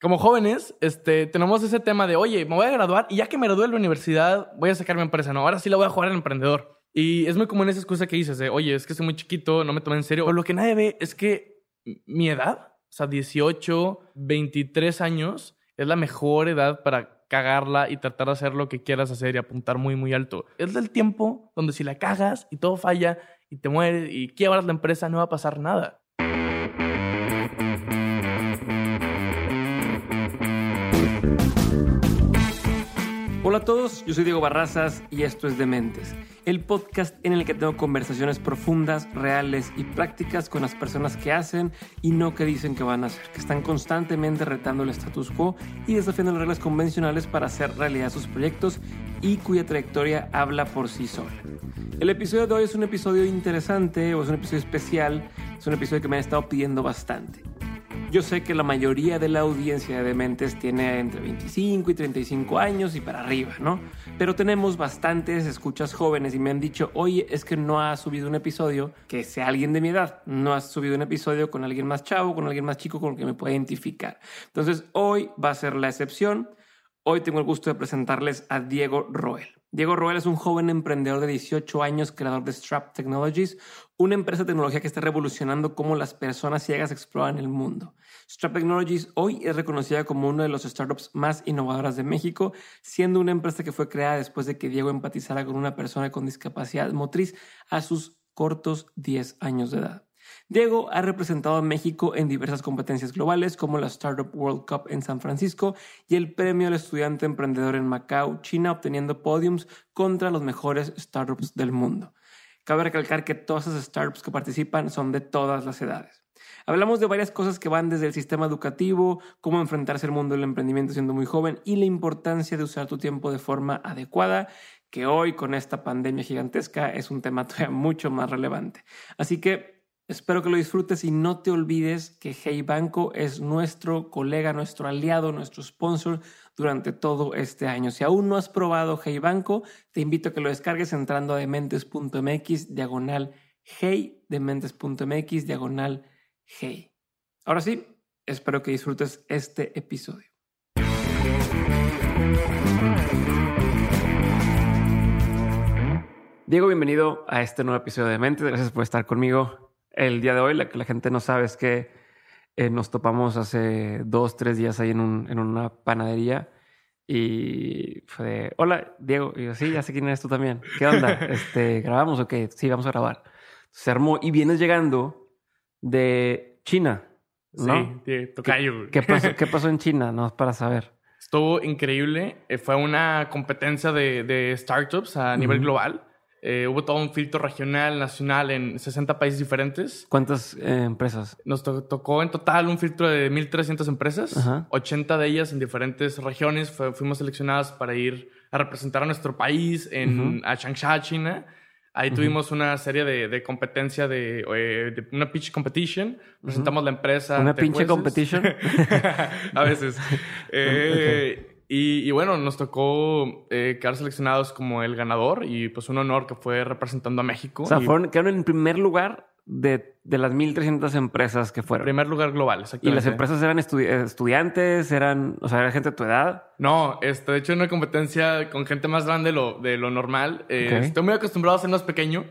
Como jóvenes, este, tenemos ese tema de, oye, me voy a graduar y ya que me gradué de la universidad, voy a sacar mi empresa. No, ahora sí la voy a jugar al emprendedor. Y es muy común esa excusa que dices de, oye, es que soy muy chiquito, no me tomen en serio. Pero lo que nadie ve es que mi edad, o sea, 18, 23 años, es la mejor edad para cagarla y tratar de hacer lo que quieras hacer y apuntar muy, muy alto. Es del tiempo donde si la cagas y todo falla y te mueres y quiebras la empresa, no va a pasar nada. Hola a todos, yo soy Diego Barrazas y esto es Dementes, el podcast en el que tengo conversaciones profundas, reales y prácticas con las personas que hacen y no que dicen que van a hacer, que están constantemente retando el status quo y desafiando las reglas convencionales para hacer realidad sus proyectos y cuya trayectoria habla por sí sola. El episodio de hoy es un episodio interesante o es un episodio especial, es un episodio que me han estado pidiendo bastante. Yo sé que la mayoría de la audiencia de Dementes tiene entre 25 y 35 años y para arriba, ¿no? Pero tenemos bastantes escuchas jóvenes y me han dicho, oye, es que no has subido un episodio que sea alguien de mi edad. No has subido un episodio con alguien más chavo, con alguien más chico con el que me pueda identificar. Entonces, hoy va a ser la excepción. Hoy tengo el gusto de presentarles a Diego Roel. Diego Roel es un joven emprendedor de 18 años, creador de Strap Technologies, una empresa de tecnología que está revolucionando cómo las personas ciegas exploran el mundo. Strap Technologies hoy es reconocida como una de los startups más innovadoras de México, siendo una empresa que fue creada después de que Diego empatizara con una persona con discapacidad motriz a sus cortos 10 años de edad. Diego ha representado a México en diversas competencias globales como la Startup World Cup en San Francisco y el Premio al Estudiante Emprendedor en Macao, China, obteniendo podiums contra los mejores startups del mundo. Cabe recalcar que todas esas startups que participan son de todas las edades. Hablamos de varias cosas que van desde el sistema educativo, cómo enfrentarse al mundo del emprendimiento siendo muy joven y la importancia de usar tu tiempo de forma adecuada, que hoy con esta pandemia gigantesca es un tema todavía mucho más relevante. Así que Espero que lo disfrutes y no te olvides que Hey Banco es nuestro colega, nuestro aliado, nuestro sponsor durante todo este año. Si aún no has probado Hey Banco, te invito a que lo descargues entrando a dementes.mx diagonal Hey, dementes.mx diagonal Hey. Ahora sí, espero que disfrutes este episodio. Diego, bienvenido a este nuevo episodio de Mentes. Gracias por estar conmigo el día de hoy. La que la gente no sabe es que eh, nos topamos hace dos, tres días ahí en, un, en una panadería y fue de, hola, Diego. Y yo, sí, ya sé quién eres tú también. ¿Qué onda? este, ¿Grabamos o qué? Sí, vamos a grabar. Se armó y vienes llegando de China. ¿no? Sí, tocayo. ¿Qué, pasó, ¿Qué pasó en China? No, para saber. Estuvo increíble. Eh, fue una competencia de, de startups a nivel global. Eh, hubo todo un filtro regional, nacional en 60 países diferentes. ¿Cuántas eh, empresas? Nos tocó en total un filtro de 1.300 empresas, 80 de ellas en diferentes regiones. fuimos seleccionadas para ir a representar a nuestro país en a Changsha, China. Ahí tuvimos una serie de, de competencia de, eh, de, una pitch competition. Presentamos la empresa. ¿Una pinche competition? a veces. Eh, y, bueno, nos tocó eh, quedar seleccionados como el ganador y pues un honor que fue representando a México. O sea, fueron, quedaron en primer lugar de, de las 1.300 empresas que fueron. Primer lugar global, exactamente. ¿Y las empresas eran estudiantes? ¿Eran, o sea, era gente de tu edad? No, este, de hecho, una competencia con gente más grande de lo, de lo normal. Eh, estoy muy acostumbrado a ser más pequeño.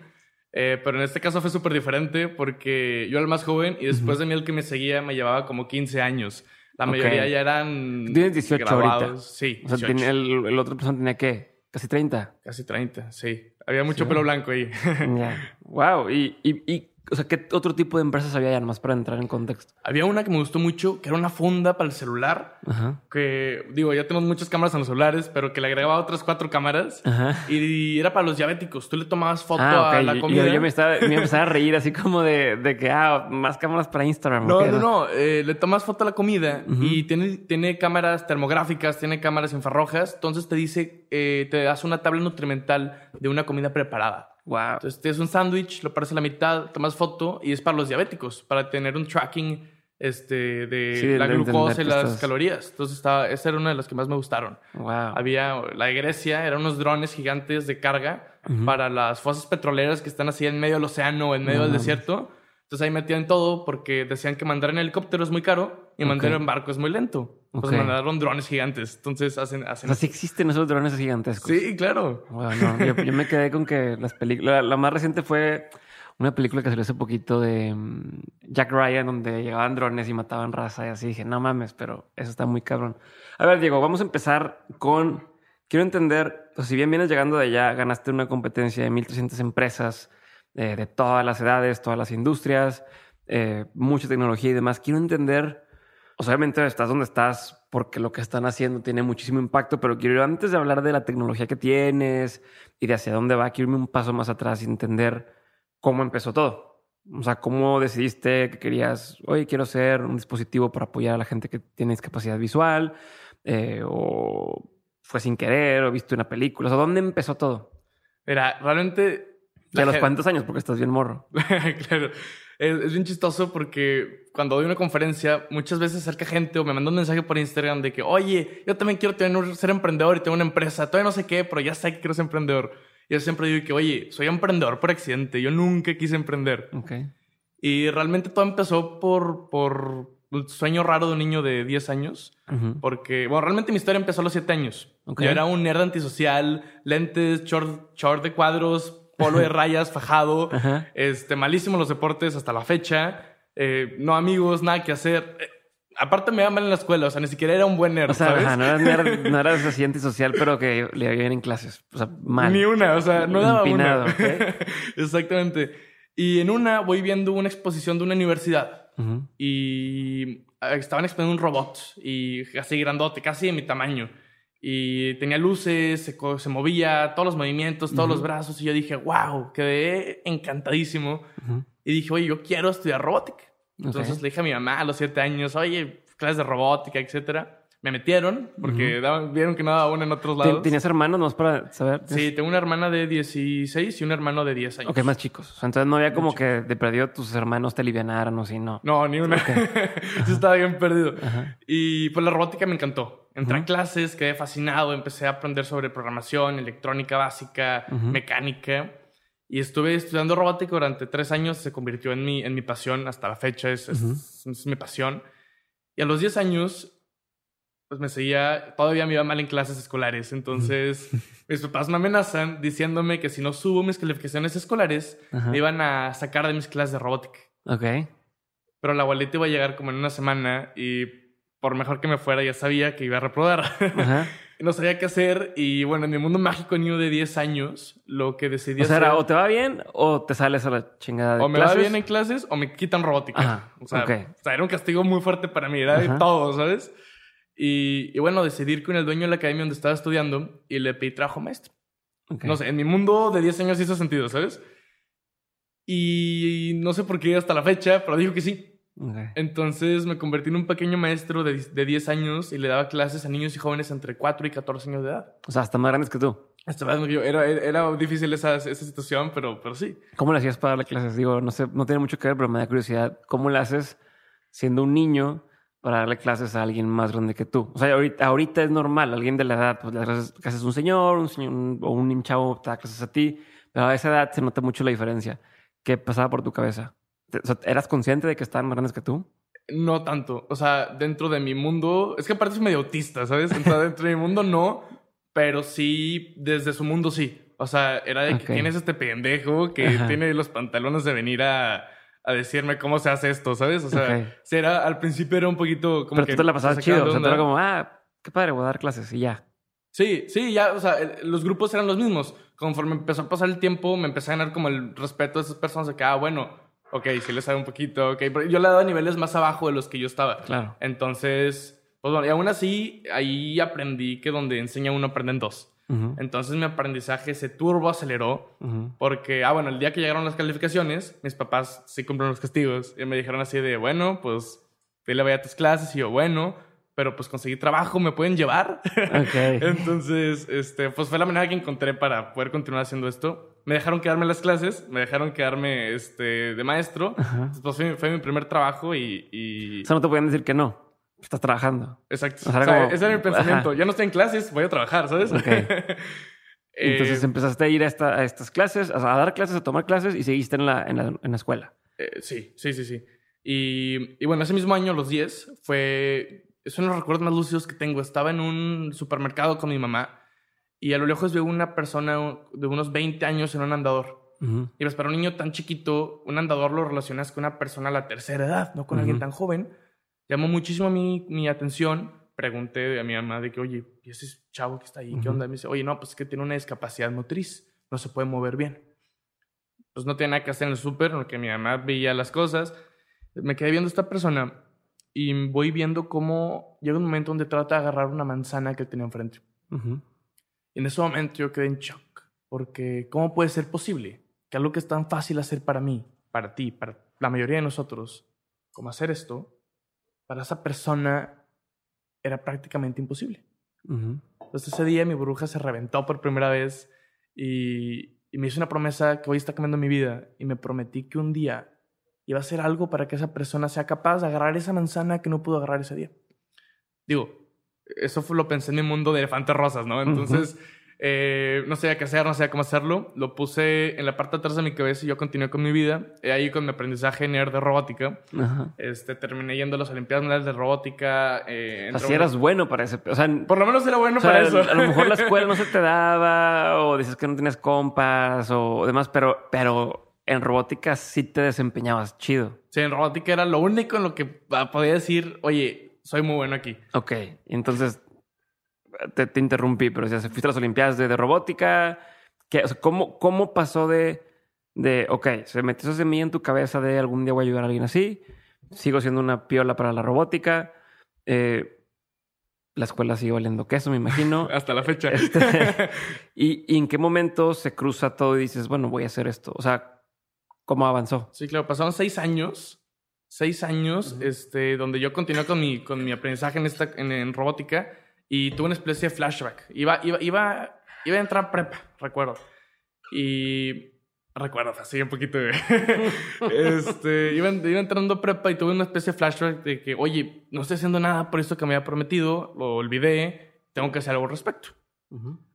Eh, pero en este caso fue súper diferente porque yo era el más joven y después de mí el que me seguía me llevaba como 15 años. La mayoría ya eran. Tienes 18 ahorita. Sí. O sea, el, el, otro persona tenía qué? Casi 30. Casi 30, sí. Había mucho pelo blanco ahí. Ya. Wow. ¿Y, y, y O sea, ¿qué otro tipo de empresas había ya nomás para entrar en contexto? Había una que me gustó mucho, que era una funda para el celular. Ajá. Que, digo, ya tenemos muchas cámaras en los celulares, pero que le agregaba otras cuatro cámaras. Ajá. Y era para los diabéticos. Tú le tomabas foto Ah, a la comida. Yo, yo me, estaba, me empezaba a reír así como de, de que, ah, más cámaras para Instagram. No, ¿o qué no, no. eh, le tomas foto a la comida y tiene, tiene cámaras termográficas, tiene cámaras infrarrojas. Entonces te dice, eh, te hace una tabla nutrimental de una comida preparada. Wow. Entonces tienes un sándwich, lo paras a la mitad, tomas foto y es para los diabéticos, para tener un tracking este, de Sí, la glucosa y las estás- calorías. Entonces estaba, esa era una de las que más me gustaron. Wow. Había la de Grecia, eran unos drones gigantes de carga para las fosas petroleras que están así en medio del océano o en medio No del mames. desierto. Entonces ahí metían todo porque decían que mandar en helicóptero es muy caro y mandar en barco es muy lento. Pues Ok. mandaron drones gigantes. Entonces hacen... O hacen sea, sí existen esos drones gigantescos. sí, claro. Wow, no. Yo, yo me quedé con que las películas... La, la más reciente fue una película que salió hace poquito de mm, Jack Ryan, donde llegaban drones y mataban raza y así. Dije, no mames, pero eso está muy cabrón. A ver, Diego, vamos a empezar con... Quiero entender, pues, si bien vienes llegando de allá, ganaste una competencia de 1.300 empresas eh, de todas las edades, todas las industrias, eh, mucha tecnología y demás. Quiero entender, o obviamente estás donde estás porque lo que están haciendo tiene muchísimo impacto, pero quiero antes de hablar de la tecnología que tienes y de hacia dónde va, quiero irme un paso más atrás y entender cómo empezó todo. O sea, cómo decidiste que querías, oye, quiero ser un dispositivo para apoyar a la gente que tiene discapacidad visual, eh, o fue sin querer, o viste una película, o sea, ¿dónde empezó todo? Mira, realmente... ¿De los cuántos años? Porque estás bien morro. claro. Es, es bien chistoso porque cuando doy una conferencia, muchas veces acerca gente o me manda un mensaje por Instagram de que, oye, yo también quiero tener, ser emprendedor y tengo una empresa. Todavía no sé qué, pero ya sé que quiero ser emprendedor. Y yo siempre digo que, oye, soy emprendedor por accidente. Yo nunca quise emprender. Ok. Y realmente todo empezó por, por un sueño raro de un niño de 10 años. Ujú. Porque, bueno, realmente mi historia empezó a los 7 años. Ok. Yo era un nerd antisocial, lentes, short, short de cuadros, polo de rayas, fajado. Ajá. Este, malísimo los deportes hasta la fecha. Eh, no amigos, nada que hacer. Eh, aparte me iba mal en la escuela, o sea, ni siquiera era un buen nerd, O sea, ¿sabes? ajá, no eras, nerd, no eras así antisocial, pero que le iba bien en clases. O sea, mal. Ni una, o sea, no daba Empinado, una. ¿ok? Exactamente. Y en una voy viendo una exposición de una universidad Ujú. y eh, estaban exponiendo un robot y así grandote, casi de mi tamaño. Y tenía luces, se, se movía, todos los movimientos, todos los brazos. Y yo dije, wow, quedé encantadísimo. Y dije, oye, yo quiero estudiar robótica. Entonces le dije a mi mamá a los siete años, oye, clases de robótica, etcétera. Me metieron porque daban- vieron que no daba en otros ¿Ten- lados. ¿Tenías hermanos más para saber? Sí, tengo una hermana de 16 y un hermano de 10 años. Ok, más chicos. O sea, entonces no había como que de perdido tus hermanos te alivianaran o así, no. No, ni una. Sí estaba bien perdido. Ajá. Y pues la robótica me encantó. Entré a clases, quedé fascinado, empecé a aprender sobre programación, electrónica básica, Ujú. mecánica. Y estuve estudiando robótica durante tres años, se convirtió en mi, en mi pasión hasta la fecha, es, es- es mi pasión. Y a los 10 años, pues me seguía, todavía me iba mal en clases escolares. Entonces, mis papás me amenazan diciéndome que si no subo mis calificaciones escolares, Ajá. me iban a sacar de mis clases de robótica. Ok. Pero la abuelita iba a llegar como en una semana y por mejor que me fuera ya sabía que iba a reprobar. Ajá. no sabía qué hacer y bueno, en mi mundo mágico niño de 10 años, lo que decidí O sea, hacer... era o te va bien o te sales a la chingada de o me clases. va bien en clases o me quitan robótica. Ajá, o, sea, ok. o sea, era un castigo muy fuerte para mí, era de todo, ¿sabes? Y, y bueno, decidí ir con el dueño de la academia donde estaba estudiando y le pedí trabajo maestro. Ok. No sé, en mi mundo de 10 años hizo sentido, ¿sabes? Y no sé por qué hasta la fecha, pero dijo que sí. Ok. Entonces me convertí en un pequeño maestro de, de 10 años y le daba clases a niños y jóvenes entre 4 y 14 años de edad. O sea, hasta más grandes que tú. Esta vez yo- era, era difícil esa, esa situación, pero, pero sí. ¿Cómo le hacías para darle clases? Digo, no sé, no tiene mucho que ver, pero me da curiosidad. ¿Cómo le haces siendo un niño para darle clases a alguien más grande que tú? O sea, ahorita, ahorita es normal, alguien de la edad, pues le das clases- a un señor, un señor un- o un chavo te da clases a ti, pero a esa edad se nota mucho la diferencia. ¿Qué pasaba por tu cabeza? Te- o sea, ¿Eras consciente de que estaban más grandes que tú? No tanto. O sea, dentro de mi mundo... Es que aparte soy medio autista, ¿sabes? O sea, dentro de mi mundo no, pero sí, desde su mundo sí. O sea, era de que Ok. quién es este pendejo que Ajá. tiene los pantalones de venir a, a decirme cómo se hace esto, ¿sabes? O sea, era, al principio era un poquito como pero que... tú te la pasabas chido. O sea, tú era como, ah, qué padre, voy a dar clases y ya. Sí, sí, ya, o sea, los grupos eran los mismos. Conforme empezó a pasar el tiempo, me empecé a ganar como el respeto de esas personas de que, ah, bueno, ok, sí le sabe un poquito, ok. Pero yo le he dado a niveles más abajo de los que yo estaba. Claro. Entonces, pues bueno, y aún así, ahí aprendí que donde enseña uno aprenden dos. Entonces mi aprendizaje se turbo aceleró porque, ah, bueno, el día que llegaron las calificaciones, mis papás sí cumplieron los castigos y me dijeron así de, bueno, pues, dile vaya a tus clases y yo, bueno, pero pues conseguí trabajo, ¿me pueden llevar? Entonces, este, pues fue la manera que encontré para poder continuar haciendo esto. Me dejaron quedarme en las clases, me dejaron quedarme este, de maestro. Ajá. Entonces, pues fue, fue mi primer trabajo y... y- O sea, no te podían decir que no. Estás trabajando. Exacto. o sea, O era sea, como- ese era mi pensamiento. Ajá. Ya no estoy en clases, voy a trabajar, ¿sabes? Ok. Eh, Entonces empezaste a ir a, esta- a estas clases, a dar clases, a tomar clases y seguiste en la, en la, en la escuela. Eh, sí, sí, sí, sí. Y, y bueno, ese mismo año, los 10, fue... Es uno de los recuerdos más lúcidos que tengo. Estaba en un supermercado con mi mamá y a lo lejos veo una persona de unos 20 años en un andador. Y pues para un niño tan chiquito, un andador lo relacionas con una persona a la tercera edad, no con alguien tan joven. Llamó muchísimo mi, mi atención. Pregunté a mi mamá de que, oye, ¿y ese chavo que está ahí? ¿Qué Ujú. onda? Me dice, oye, no, pues es que tiene una discapacidad motriz. No se puede mover bien. Pues no tenía nada que hacer en el súper, en lo que mi mamá veía las cosas. Me quedé viendo a esta persona y voy viendo cómo llega un momento donde trata de agarrar una manzana que tenía enfrente. Ujú. Y en ese momento yo quedé en shock, porque ¿cómo puede ser posible que algo que es tan fácil hacer para mí, para ti, para la mayoría de nosotros, como hacer esto, para esa persona era prácticamente imposible? Ujú. Entonces ese día mi burbuja se reventó por primera vez y, y me hizo una promesa que hoy está cambiando mi vida y me prometí que un día iba a hacer algo para que esa persona sea capaz de agarrar esa manzana que no pudo agarrar ese día. Digo, eso fue, lo pensé en mi mundo de elefantes rosas, ¿no? Entonces, eh, no sabía qué hacer, no sabía cómo hacerlo. Lo puse en la parte de atrás de mi cabeza y yo continué con mi vida. Y ahí con mi aprendizaje nerd de robótica. Ajá. Este, terminé yendo a las Olimpiadas Mundiales de Robótica. Eh, Así una- eras bueno para ese... O sea, Por lo menos era bueno o sea, para eso. a lo mejor la escuela no se te daba o dices que no tenías compas o demás, pero, pero en robótica sí te desempeñabas chido. Sí, en robótica era lo único en lo que ah, podía decir, oye, soy muy bueno aquí. Ok, entonces te, te interrumpí, pero o sea, fuiste a las Olimpiadas de, de robótica. ¿Qué, o sea, ¿cómo, ¿Cómo pasó de, de, ok, se metió esa semilla en tu cabeza de algún día voy a ayudar a alguien así? Sigo siendo una piola para la robótica. eh, la escuela sigue valiendo queso, me imagino. Hasta la fecha. Este, ¿y, y en qué momento se cruza todo y dices, bueno, voy a hacer esto? O sea, ¿cómo avanzó? Sí, claro, pasaron seis años. Seis años, este, donde yo continué con mi, con mi aprendizaje en, esta, en, en robótica y tuve una especie de flashback. Iba, iba, iba, iba a entrar a prepa, recuerdo. Y recuerdo, así un poquito de... este, iba, iba entrando a prepa y tuve una especie de flashback de que, oye, no estoy haciendo nada por esto que me había prometido, lo olvidé, tengo que hacer algo al respecto.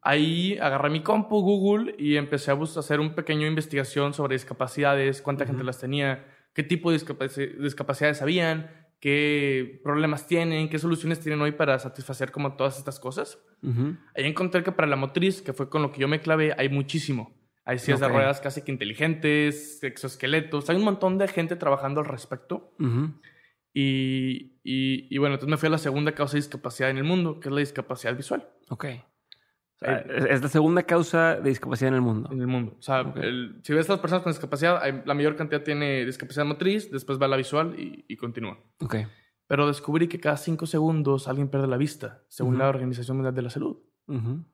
Ahí agarré mi compu, Google, y empecé a hacer un pequeño investigación sobre discapacidades, cuánta gente las tenía, qué tipo de discapaci- discapacidades habían, qué problemas tienen, qué soluciones tienen hoy para satisfacer como todas estas cosas. Ahí encontré que para la motriz, que fue con lo que yo me clavé, hay muchísimo. Hay sillas de ruedas casi que inteligentes, exoesqueletos, hay un montón de gente trabajando al respecto. Y, y, y bueno, entonces me fui a la segunda causa de discapacidad en el mundo, que es la discapacidad visual. Ok. O sea, es es la segunda causa de discapacidad en el mundo. en el mundo. O sea, Ok. el- si ves a las personas con discapacidad, hay- la mayor cantidad tiene discapacidad motriz, después va la visual y, y continúa. Ok. Pero descubrí que cada cinco segundos alguien pierde la vista, según Ujú. la Organización Mundial de la Salud. Ujú.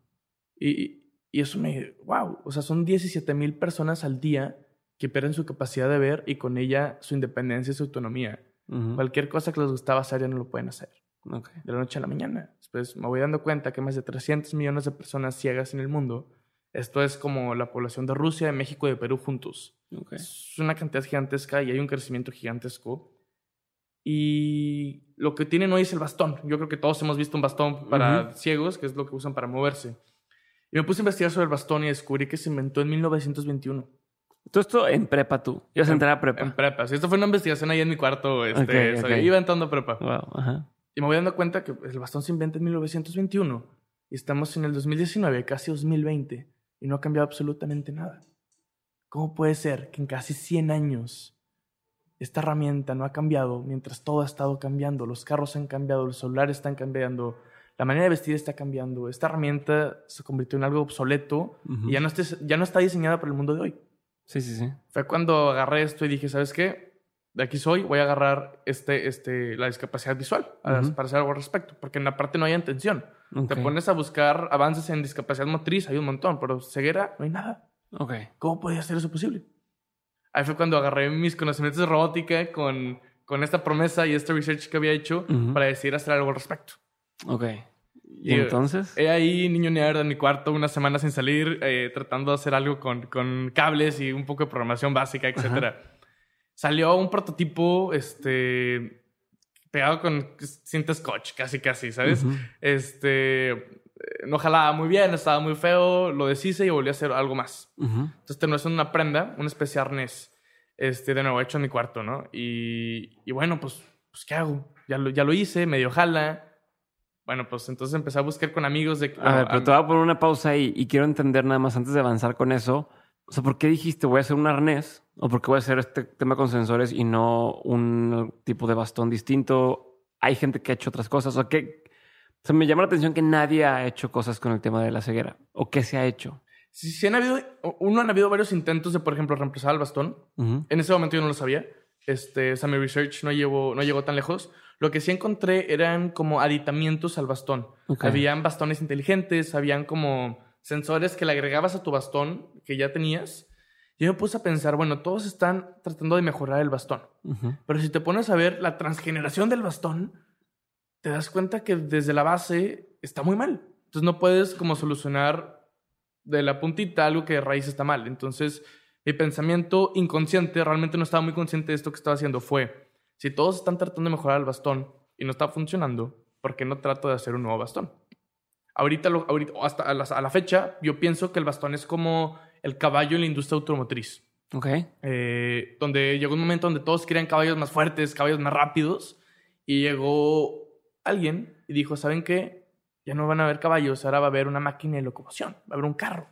Y, y eso me... ¡Wow! O sea, son 17 mil personas al día que pierden su capacidad de ver y con ella su independencia y su autonomía. Ujú. Cualquier cosa que les gustaba hacer ya no lo pueden hacer. Ok. de la noche a la mañana. Después me voy dando cuenta que más de 300 millones de personas ciegas en el mundo. Esto es como la población de Rusia, de México y de Perú juntos. Ok. Es una cantidad gigantesca y hay un crecimiento gigantesco. Y lo que tienen hoy es el bastón. Yo creo que todos hemos visto un bastón para Ujú. ciegos, que es lo que usan para moverse. Y me puse a investigar sobre el bastón y descubrí que se inventó en 1921. Todo esto en prepa tú. Ibas a entrar a prepa. En prepa. Sí, esto fue una investigación ahí en mi cuarto. Este, Ok, o sea, ok. Iba entrando a prepa. Wow. Ajá. Y me voy dando cuenta que el bastón se inventa en 1921 y estamos en el 2019, casi 2020, y no ha cambiado absolutamente nada. ¿Cómo puede ser que en casi 100 años esta herramienta no ha cambiado mientras todo ha estado cambiando? Los carros han cambiado, los celulares están cambiando, la manera de vestir está cambiando. Esta herramienta se convirtió en algo obsoleto y ya no, esté- ya no está diseñada para el mundo de hoy. Sí, sí, sí. Fue cuando agarré esto y dije, ¿sabes qué? De aquí soy, voy a agarrar este, este, la discapacidad visual a- Ujú. para hacer algo al respecto, porque en la parte no hay intención. Ok. Te pones a buscar avances en discapacidad motriz, hay un montón, pero ceguera no hay nada. Ok. ¿Cómo podía ser eso posible? Ahí fue cuando agarré mis conocimientos de robótica con, con esta promesa y este research que había hecho para decidir hacer algo al respecto. Ok. ¿Y Y- entonces? He ahí, niño nerd, en mi cuarto, una semana sin salir, eh, tratando de hacer algo con, con cables y un poco de programación básica, etc. Salió un prototipo, este, pegado con cinta scotch, casi, casi, ¿sabes? Este, eh, no jalaba muy bien, estaba muy feo, lo deshice y volví a hacer algo más. Ujú. Entonces terminó siendo una prenda, una especie de arnés, este, de nuevo, hecho en mi cuarto, ¿no? Y, y bueno, pues, pues, ¿qué hago? Ya lo, ya lo hice, medio jala. Bueno, pues entonces empecé a buscar con amigos de... A ver, bueno, pero te voy a poner una pausa ahí y quiero entender nada más antes de avanzar con eso. O sea, ¿por qué dijiste voy a hacer un arnés? ¿O por qué voy a hacer este tema con sensores y no un tipo de bastón distinto? Hay gente que ha hecho otras cosas. O que o sea, me llama la atención que nadie ha hecho cosas con el tema de la ceguera. ¿O qué se ha hecho? Sí, sí han habido, uno han habido varios intentos de, por ejemplo, reemplazar el bastón. En ese momento yo no lo sabía. Este, o sea, mi research no, llevó, no llegó tan lejos. Lo que sí encontré eran como aditamientos al bastón. Ok. Habían bastones inteligentes, habían como sensores que le agregabas a tu bastón que ya tenías. Yo me puse a pensar, bueno, todos están tratando de mejorar el bastón. Pero si te pones a ver la transgeneración del bastón, te das cuenta que desde la base está muy mal. Entonces no puedes como solucionar de la puntita algo que de raíz está mal. Entonces mi pensamiento inconsciente, realmente no estaba muy consciente de esto que estaba haciendo, fue, si todos están tratando de mejorar el bastón y no está funcionando, ¿por qué no trato de hacer un nuevo bastón? Ahorita, lo- ahorita hasta a la, a la fecha, yo pienso que el bastón es como el caballo en la industria automotriz Ok. eh, donde llegó un momento donde todos querían caballos más fuertes, caballos más rápidos, y llegó alguien y dijo, ¿saben qué? Ya no van a haber caballos, ahora va a haber una máquina de locomoción, va a haber un carro.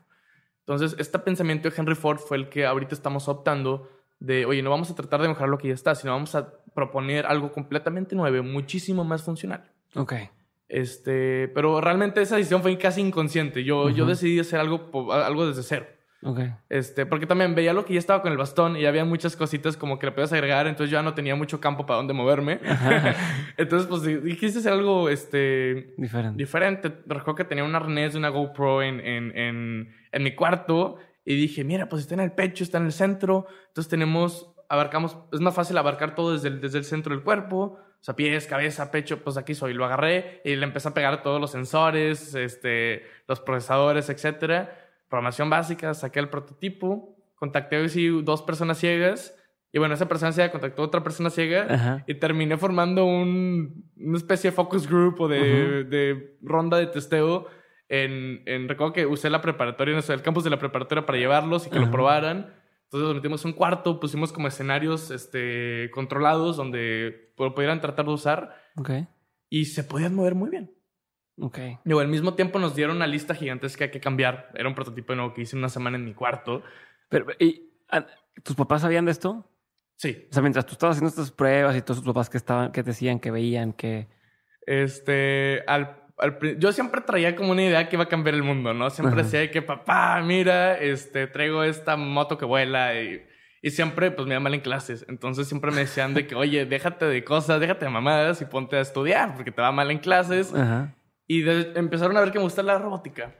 Entonces, este pensamiento de Henry Ford fue el que ahorita estamos optando de, oye, no vamos a tratar de mejorar lo que ya está, sino vamos a proponer algo completamente nuevo, muchísimo más funcional. Ok. Este, pero realmente esa decisión fue casi inconsciente. Yo, yo decidí hacer algo, algo desde cero. Ok. Este, porque también veía lo que ya estaba con el bastón y había muchas cositas como que le podías agregar, entonces yo ya no tenía mucho campo para dónde moverme. entonces, pues di- dijiste hacer algo este, Diferente. diferente. Recuerdo que tenía un arnés de una GoPro en, en, en, en mi cuarto y dije, mira, pues está en el pecho, está en el centro, entonces tenemos, abarcamos, es más fácil abarcar todo desde el, desde el centro del cuerpo. O sea, pies, cabeza, pecho, pues aquí soy. Lo agarré y le empecé a pegar todos los sensores, este, los procesadores, etcétera programación básica, saqué el prototipo, contacté sí, dos personas ciegas y bueno, esa persona ciega contactó a otra persona ciega Ajá. y terminé formando un, una especie de focus group o de, de ronda de testeo en, en, recuerdo que usé la preparatoria, no sé, el campus de la preparatoria para llevarlos y que lo probaran. Entonces nos metimos un cuarto, pusimos como escenarios este, controlados donde lo pudieran tratar de usar y se podían mover muy bien. Ok. Digo, al mismo tiempo nos dieron una lista gigantesca que cambiar. Era un prototipo nuevo que hice una semana en mi cuarto. Pero, ¿y, ¿tus papás sabían de esto? Sí. O sea, mientras tú estabas haciendo estas pruebas y todos tus papás que estaban, que decían, que veían, que... Este, al, yo siempre traía como una idea que iba a cambiar el mundo, ¿no? Siempre Ajá. decía de que, papá, mira, este, traigo esta moto que vuela y, y siempre, pues, me iba mal en clases. Entonces siempre me decían de que, oye, déjate de cosas, déjate de mamadas y ponte a estudiar porque te va mal en clases. Ajá. Y de- empezaron a ver que me gusta la robótica.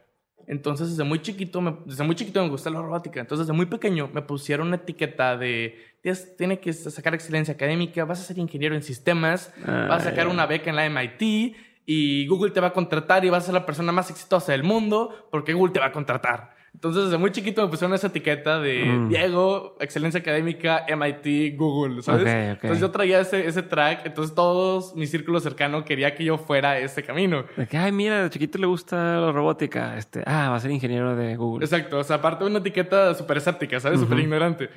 Entonces, desde muy chiquito, me, desde muy chiquito me gusta la robótica. Entonces, desde muy pequeño me pusieron una etiqueta de, "Tienes- tiene que sacar excelencia académica, vas a ser ingeniero en sistemas, vas a sacar una beca en la MIT y Google te va a contratar y vas a ser la persona más exitosa del mundo porque Google te va a contratar. Entonces, desde muy chiquito me pusieron esa etiqueta de Mm. Diego, excelencia académica, MIT, Google, ¿sabes? Ok, ok. Entonces, yo traía ese, ese track. Entonces, todos mi círculo cercano quería que yo fuera ese camino. De que, ay, mira, de chiquito le gusta la robótica. Este, ah, va a ser ingeniero de Google. Exacto, o sea, aparte de una etiqueta súper escéptica, ¿sabes? Súper Ujú. ignorante.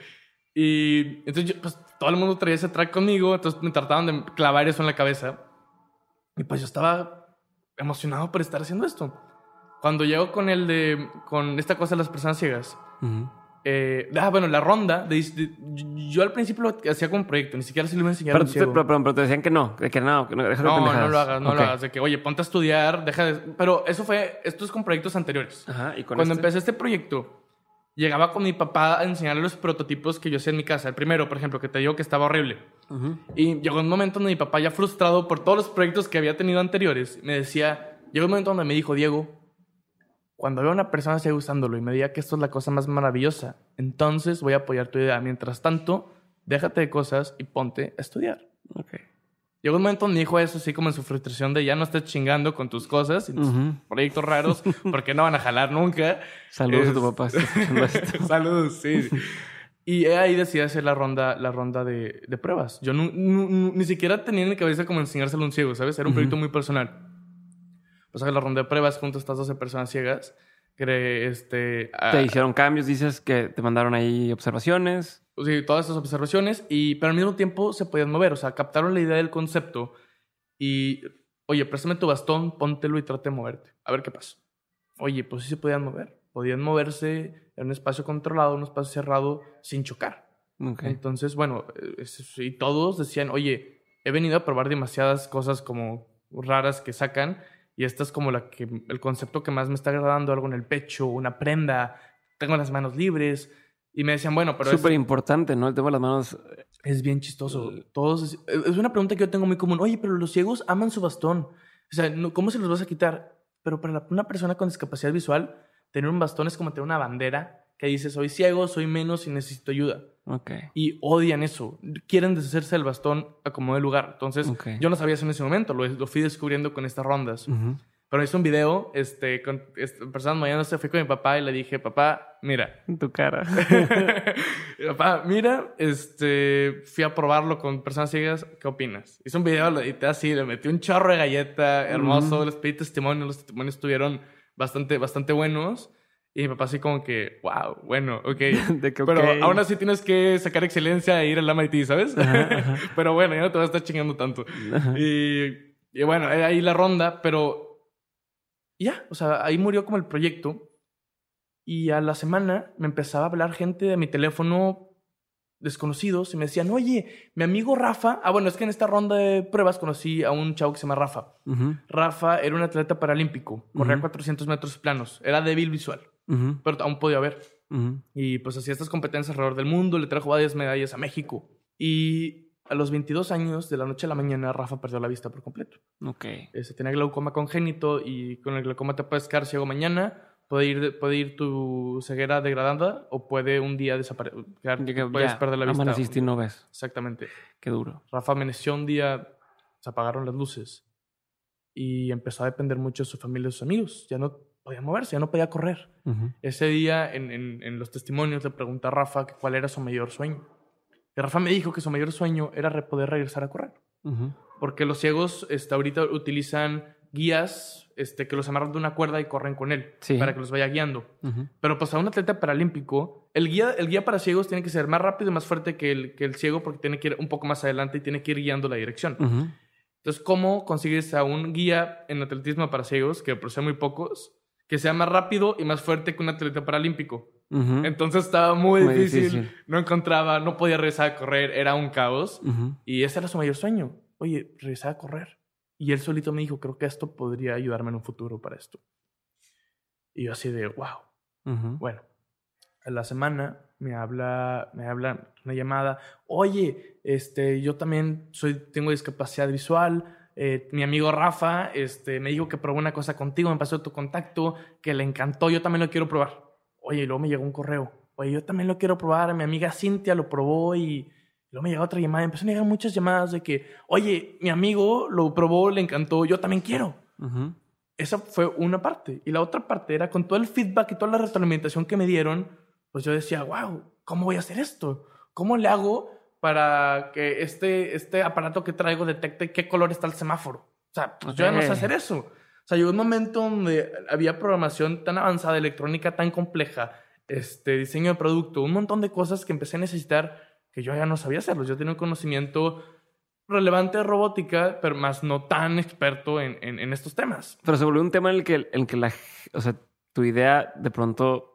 Y entonces, yo, pues todo el mundo traía ese track conmigo, entonces me trataban de clavar eso en la cabeza. Y pues yo estaba emocionado por estar haciendo esto. Cuando llego con el de, con esta cosa de las personas ciegas, Ujú. eh, ah, bueno, la ronda, de, de- yo al principio lo hacía como proyecto, ni siquiera se lo iba a enseñar a Pero, un ciego. pero, pero- pero te decían que no, que no, que no, déjalo de no, no lo hagas, no Ok. lo hagas. De que, oye, ponte a estudiar, deja de... Pero eso fue, esto es con proyectos anteriores. Ajá, y con Cuando este? empecé este proyecto, llegaba con mi papá a enseñarle los prototipos que yo hacía en mi casa. El primero, por ejemplo, que te digo que estaba horrible. Y llegó un momento donde mi papá, ya frustrado por todos los proyectos que había tenido anteriores, me decía, llegó un momento donde me dijo, Diego, cuando veo a una persona sigue usándolo y me diga que esto es la cosa más maravillosa, entonces voy a apoyar tu idea. Mientras tanto, déjate de cosas y ponte a estudiar. Ok. Llegó un momento donde dijo eso, así como en su frustración de ya no estés chingando con tus cosas y tus proyectos raros, porque no van a jalar nunca. Saludos a Es- tu papá. Saludos, sí. Y ahí decidí hacer la ronda, la ronda de, de pruebas. Yo ni siquiera tenía en la cabeza como enseñárselo a un ciego, ¿sabes? Era un proyecto muy personal. Pues hacer la ronda de pruebas junto a estas 12 personas ciegas. Que este, ah, Te hicieron cambios, dices que te mandaron ahí observaciones. sí, todas estas observaciones, y, pero al mismo tiempo se podían mover. O sea, captaron la idea del concepto y, oye, préstame tu bastón, póntelo y trate de moverte. A ver qué pasa. Oye, pues sí se podían mover. Podían moverse en un espacio controlado, un espacio cerrado, sin chocar. Ok. Entonces, bueno, y todos decían, oye, he venido a probar demasiadas cosas como raras que sacan y esta es como la que, el concepto que más me está agradando, algo en el pecho, una prenda, tengo las manos libres. Y me decían, bueno, pero es, Súper importante, ¿no? El tema de las manos. es bien chistoso. Todos, es, una pregunta que yo tengo muy común. Oye, pero los ciegos aman su bastón. O sea, ¿cómo se los vas a quitar? Pero para una persona con discapacidad visual, tener un bastón es como tener una bandera que dice, soy ciego, soy menos y necesito ayuda Ok. y odian eso. Quieren deshacerse del bastón a como de lugar. Entonces, Ok. yo no sabía eso en ese momento, lo, lo fui descubriendo con estas rondas. Ujú. Pero hice un video, este, con este, personas moviéndose, fui con mi papá y le dije, papá, mira. Tu cara. papá, mira, este, fui a probarlo con personas ciegas, ¿qué opinas? Hice un video, lo edité así, le metí un chorro de galleta, hermoso, les pedí testimonio, los testimonios estuvieron bastante, bastante buenos. Y mi papá así como que, wow, bueno, ok. De que, Pero aún así tienes que sacar excelencia e ir al MIT, ¿sabes? pero bueno, ya no te vas a estar chingando tanto. Y, y bueno, era ahí la ronda, pero ya, o sea, ahí murió como el proyecto. Y a la semana me empezaba a hablar gente de mi teléfono desconocidos y me decían, oye, mi amigo Rafa, ah, bueno, es que en esta ronda de pruebas conocí a un chavo que se llama Rafa. Rafa era un atleta paralímpico, corría Ujú. 400 metros planos, era débil visual, Ujú. pero aún podía ver. Ujú. Y pues hacía estas competencias alrededor del mundo, le trajo varias medallas a México. Y a los 22 años, de la noche a la mañana, Rafa perdió la vista por completo. Ok. Se tenía glaucoma congénito y con el glaucoma te puedes quedar ciego mañana, puede ir, puede ir tu ceguera degradada o puede un día desaparecer, puedes ya, perder la vista. Amaneciste y no ves. Exactamente. Qué duro. Rafa amaneció un día, se apagaron las luces y empezó a depender mucho de su familia y de sus amigos. Ya no podía moverse, ya no podía correr. Ujú. Ese día, en, en- en los testimonios, le pregunté a Rafa que cuál era su mayor sueño. Y Rafa me dijo que su mayor sueño era poder regresar a correr. Ujú. Porque los ciegos este, ahorita utilizan guías este, que los amarran de una cuerda y corren con él Sí. para que los vaya guiando. Ujú. Pero pues a un atleta paralímpico, el guía, el guía para ciegos tiene que ser más rápido y más fuerte que el, que el ciego porque tiene que ir un poco más adelante y tiene que ir guiando la dirección. Entonces, ¿cómo consigues a un guía en atletismo para ciegos, que por ser muy pocos, que sea más rápido y más fuerte que un atleta paralímpico? Entonces estaba muy, Muy difícil. difícil. No encontraba, no podía regresar a correr, era un caos. Y ese era su mayor sueño. Oye, regresar a correr. Y él solito me dijo, creo que esto podría ayudarme en un futuro para esto. Y yo así de, wow. Bueno, a la semana me habla, me habla una llamada. Oye, este, yo también soy, tengo discapacidad visual. Eh, mi amigo Rafa este, me dijo que probó una cosa contigo, me pasó tu contacto, que le encantó, yo también lo quiero probar. Oye, y luego me llegó un correo. Oye, yo también lo quiero probar. Mi amiga Cintia lo probó y luego me llegó otra llamada. Empezaron a llegar muchas llamadas de que, oye, mi amigo lo probó, le encantó, yo también quiero. Ujú. Esa fue una parte. Y la otra parte era con todo el feedback y toda la retroalimentación que me dieron, pues yo decía, wow, ¿cómo voy a hacer esto? ¿Cómo le hago para que este, este aparato que traigo detecte qué color está el semáforo? O sea, pues yo ya no sé hacer eso. O sea, llegó un momento donde había programación tan avanzada, electrónica tan compleja, este, diseño de producto, un montón de cosas que empecé a necesitar que yo ya no sabía hacerlos. Yo tenía un conocimiento relevante de robótica, pero más no tan experto en, en- en estos temas. Pero se volvió un tema en el que, en el que la, o sea, tu idea de pronto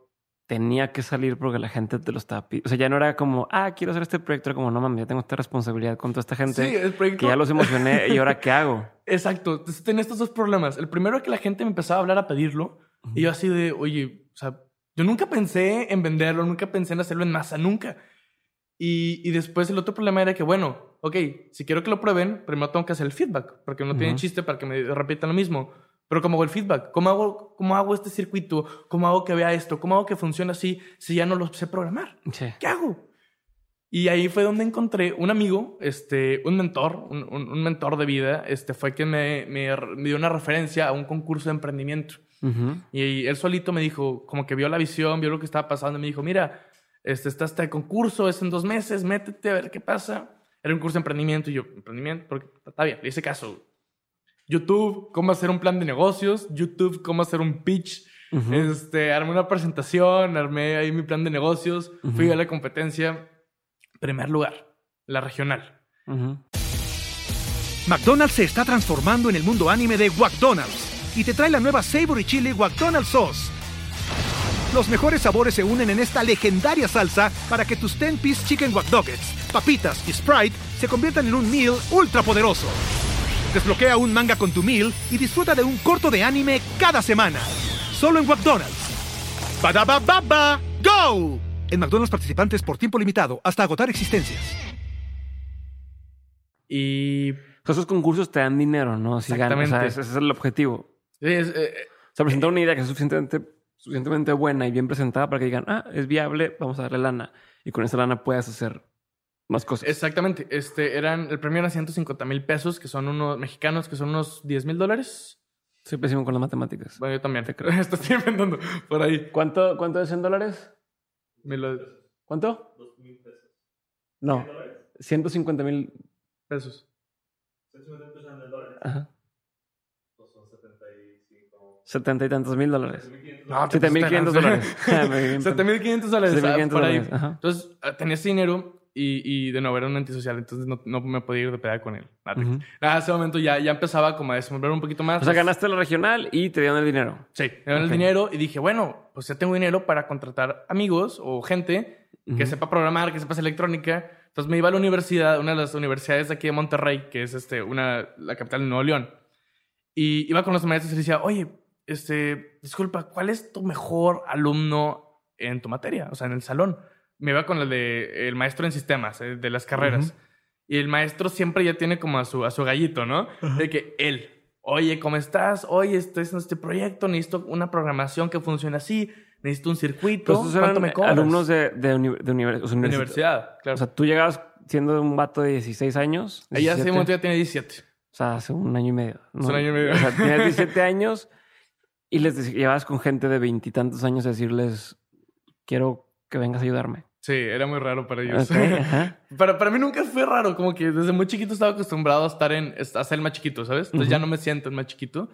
tenía que salir porque la gente te lo estaba pidiendo. O sea, ya no era como, ah, quiero hacer este proyecto, era como, no mames, ya tengo esta responsabilidad con toda esta gente Sí, el proyecto. que ya los emocioné y ahora qué hago. Exacto. Entonces tenía estos dos problemas. El primero es que la gente me empezaba a hablar a pedirlo y yo así de, oye, o sea, Yo nunca pensé en venderlo, nunca pensé en hacerlo en masa, nunca. Y, y después el otro problema era que, bueno, ok, si quiero que lo prueben, primero tengo que hacer el feedback, porque no tiene Ujú. chiste para que me repitan lo mismo. Pero ¿cómo hago el feedback? ¿Cómo hago, ¿Cómo hago este circuito? ¿Cómo hago que vea esto? ¿Cómo hago que funcione así si ya no lo sé programar? Sí. ¿Qué hago? Y ahí fue donde encontré un amigo, este, un mentor, un, un- un mentor de vida, este, fue quien me, me me dio una referencia a un concurso de emprendimiento. Ujú. Y él solito me dijo, como que vio la visión, vio lo que estaba pasando, y me dijo, mira, este, está este concurso, es en dos meses, métete a ver qué pasa. Era un curso de emprendimiento y yo, emprendimiento, porque está bien, le hice caso. YouTube, cómo hacer un plan de negocios, YouTube, cómo hacer un pitch. Este, armé una presentación, armé ahí mi plan de negocios, fui a la competencia. Primer lugar, la regional. McDonald's se está transformando en el mundo anime de McDonald's y te trae la nueva Savory Chili McDonald's Sauce. Los mejores sabores se unen en esta legendaria salsa para que tus 10-piece chicken wack Doggets, papitas y Sprite se conviertan en un meal ultra poderoso. Desbloquea un manga con tu meal y disfruta de un corto de anime cada semana. Solo en McDonald's. Badaba baba, go! En McDonald's participantes por tiempo limitado hasta agotar existencias. Y sea, esos concursos te dan dinero, ¿no? Si ganas. O sea, Exactamente. ese, es el objetivo. es, eh, O sea, presentar una idea que es suficientemente, suficientemente buena y bien presentada para que digan, ah, es viable, vamos a darle lana. Y con esa lana puedes hacer más cosas. exactamente. Este, eran, el premio era 150 mil pesos, que son unos mexicanos, que son unos 10 mil dólares. Soy pésimo con las matemáticas. Bueno, yo también. Esto estoy inventando por ahí. ¿Cuánto, ¿Cuánto es en dólares? Me lo- ¿Cuánto? No. 150 mil. pesos. Ajá. 70 y tantos mil dólares. No, te 7500 pasaste de dólares. Ah, me vi bien. 7500 dólares. 7500 por ahí. dólares, ajá. Entonces, tenía ese dinero y, y de nuevo era un antisocial, entonces no, no me podía ir de peda con él. Nada, Ujú. Nada, ese momento ya, ya empezaba como a desenvolver un poquito más. O sea, ganaste la regional y te dieron el dinero. Sí, me dieron Ok. el dinero y dije, bueno, pues ya tengo dinero para contratar amigos o gente que Ujú. sepa programar, que sepa hacer electrónica. Entonces me iba a la universidad, una de las universidades de aquí de Monterrey, que es este, una, la capital de Nuevo León. Y iba con los maestros y les decía, oye, este, disculpa, ¿cuál es tu mejor alumno en tu materia? O sea, en el salón. Me iba con el de el maestro en sistemas, eh, de las carreras. Y el maestro siempre ya tiene como a su, a su gallito, ¿no? De que él, oye, ¿cómo estás? Oye, estoy haciendo este proyecto, necesito una programación que funcione así, necesito un circuito. Pero estos ¿Cuánto eran me cobras? alumnos de, de, uni- de univers- o sea, de universi- universidad, claro. O sea, tú llegabas siendo un vato de 16 años. Ella hace 17, un momento ya tiene 17. O sea, hace un año y medio. ¿no? Hace un año y medio. O sea, tenías 17 años y les llevabas con gente de veintitantos años a decirles, quiero que vengas a ayudarme. Sí, era muy raro para ellos. Ok, ajá. Para, para mí nunca fue raro, como que desde muy chiquito estaba acostumbrado a estar en, a ser el más chiquito, ¿sabes? Entonces Ujú. ya no me siento el más chiquito.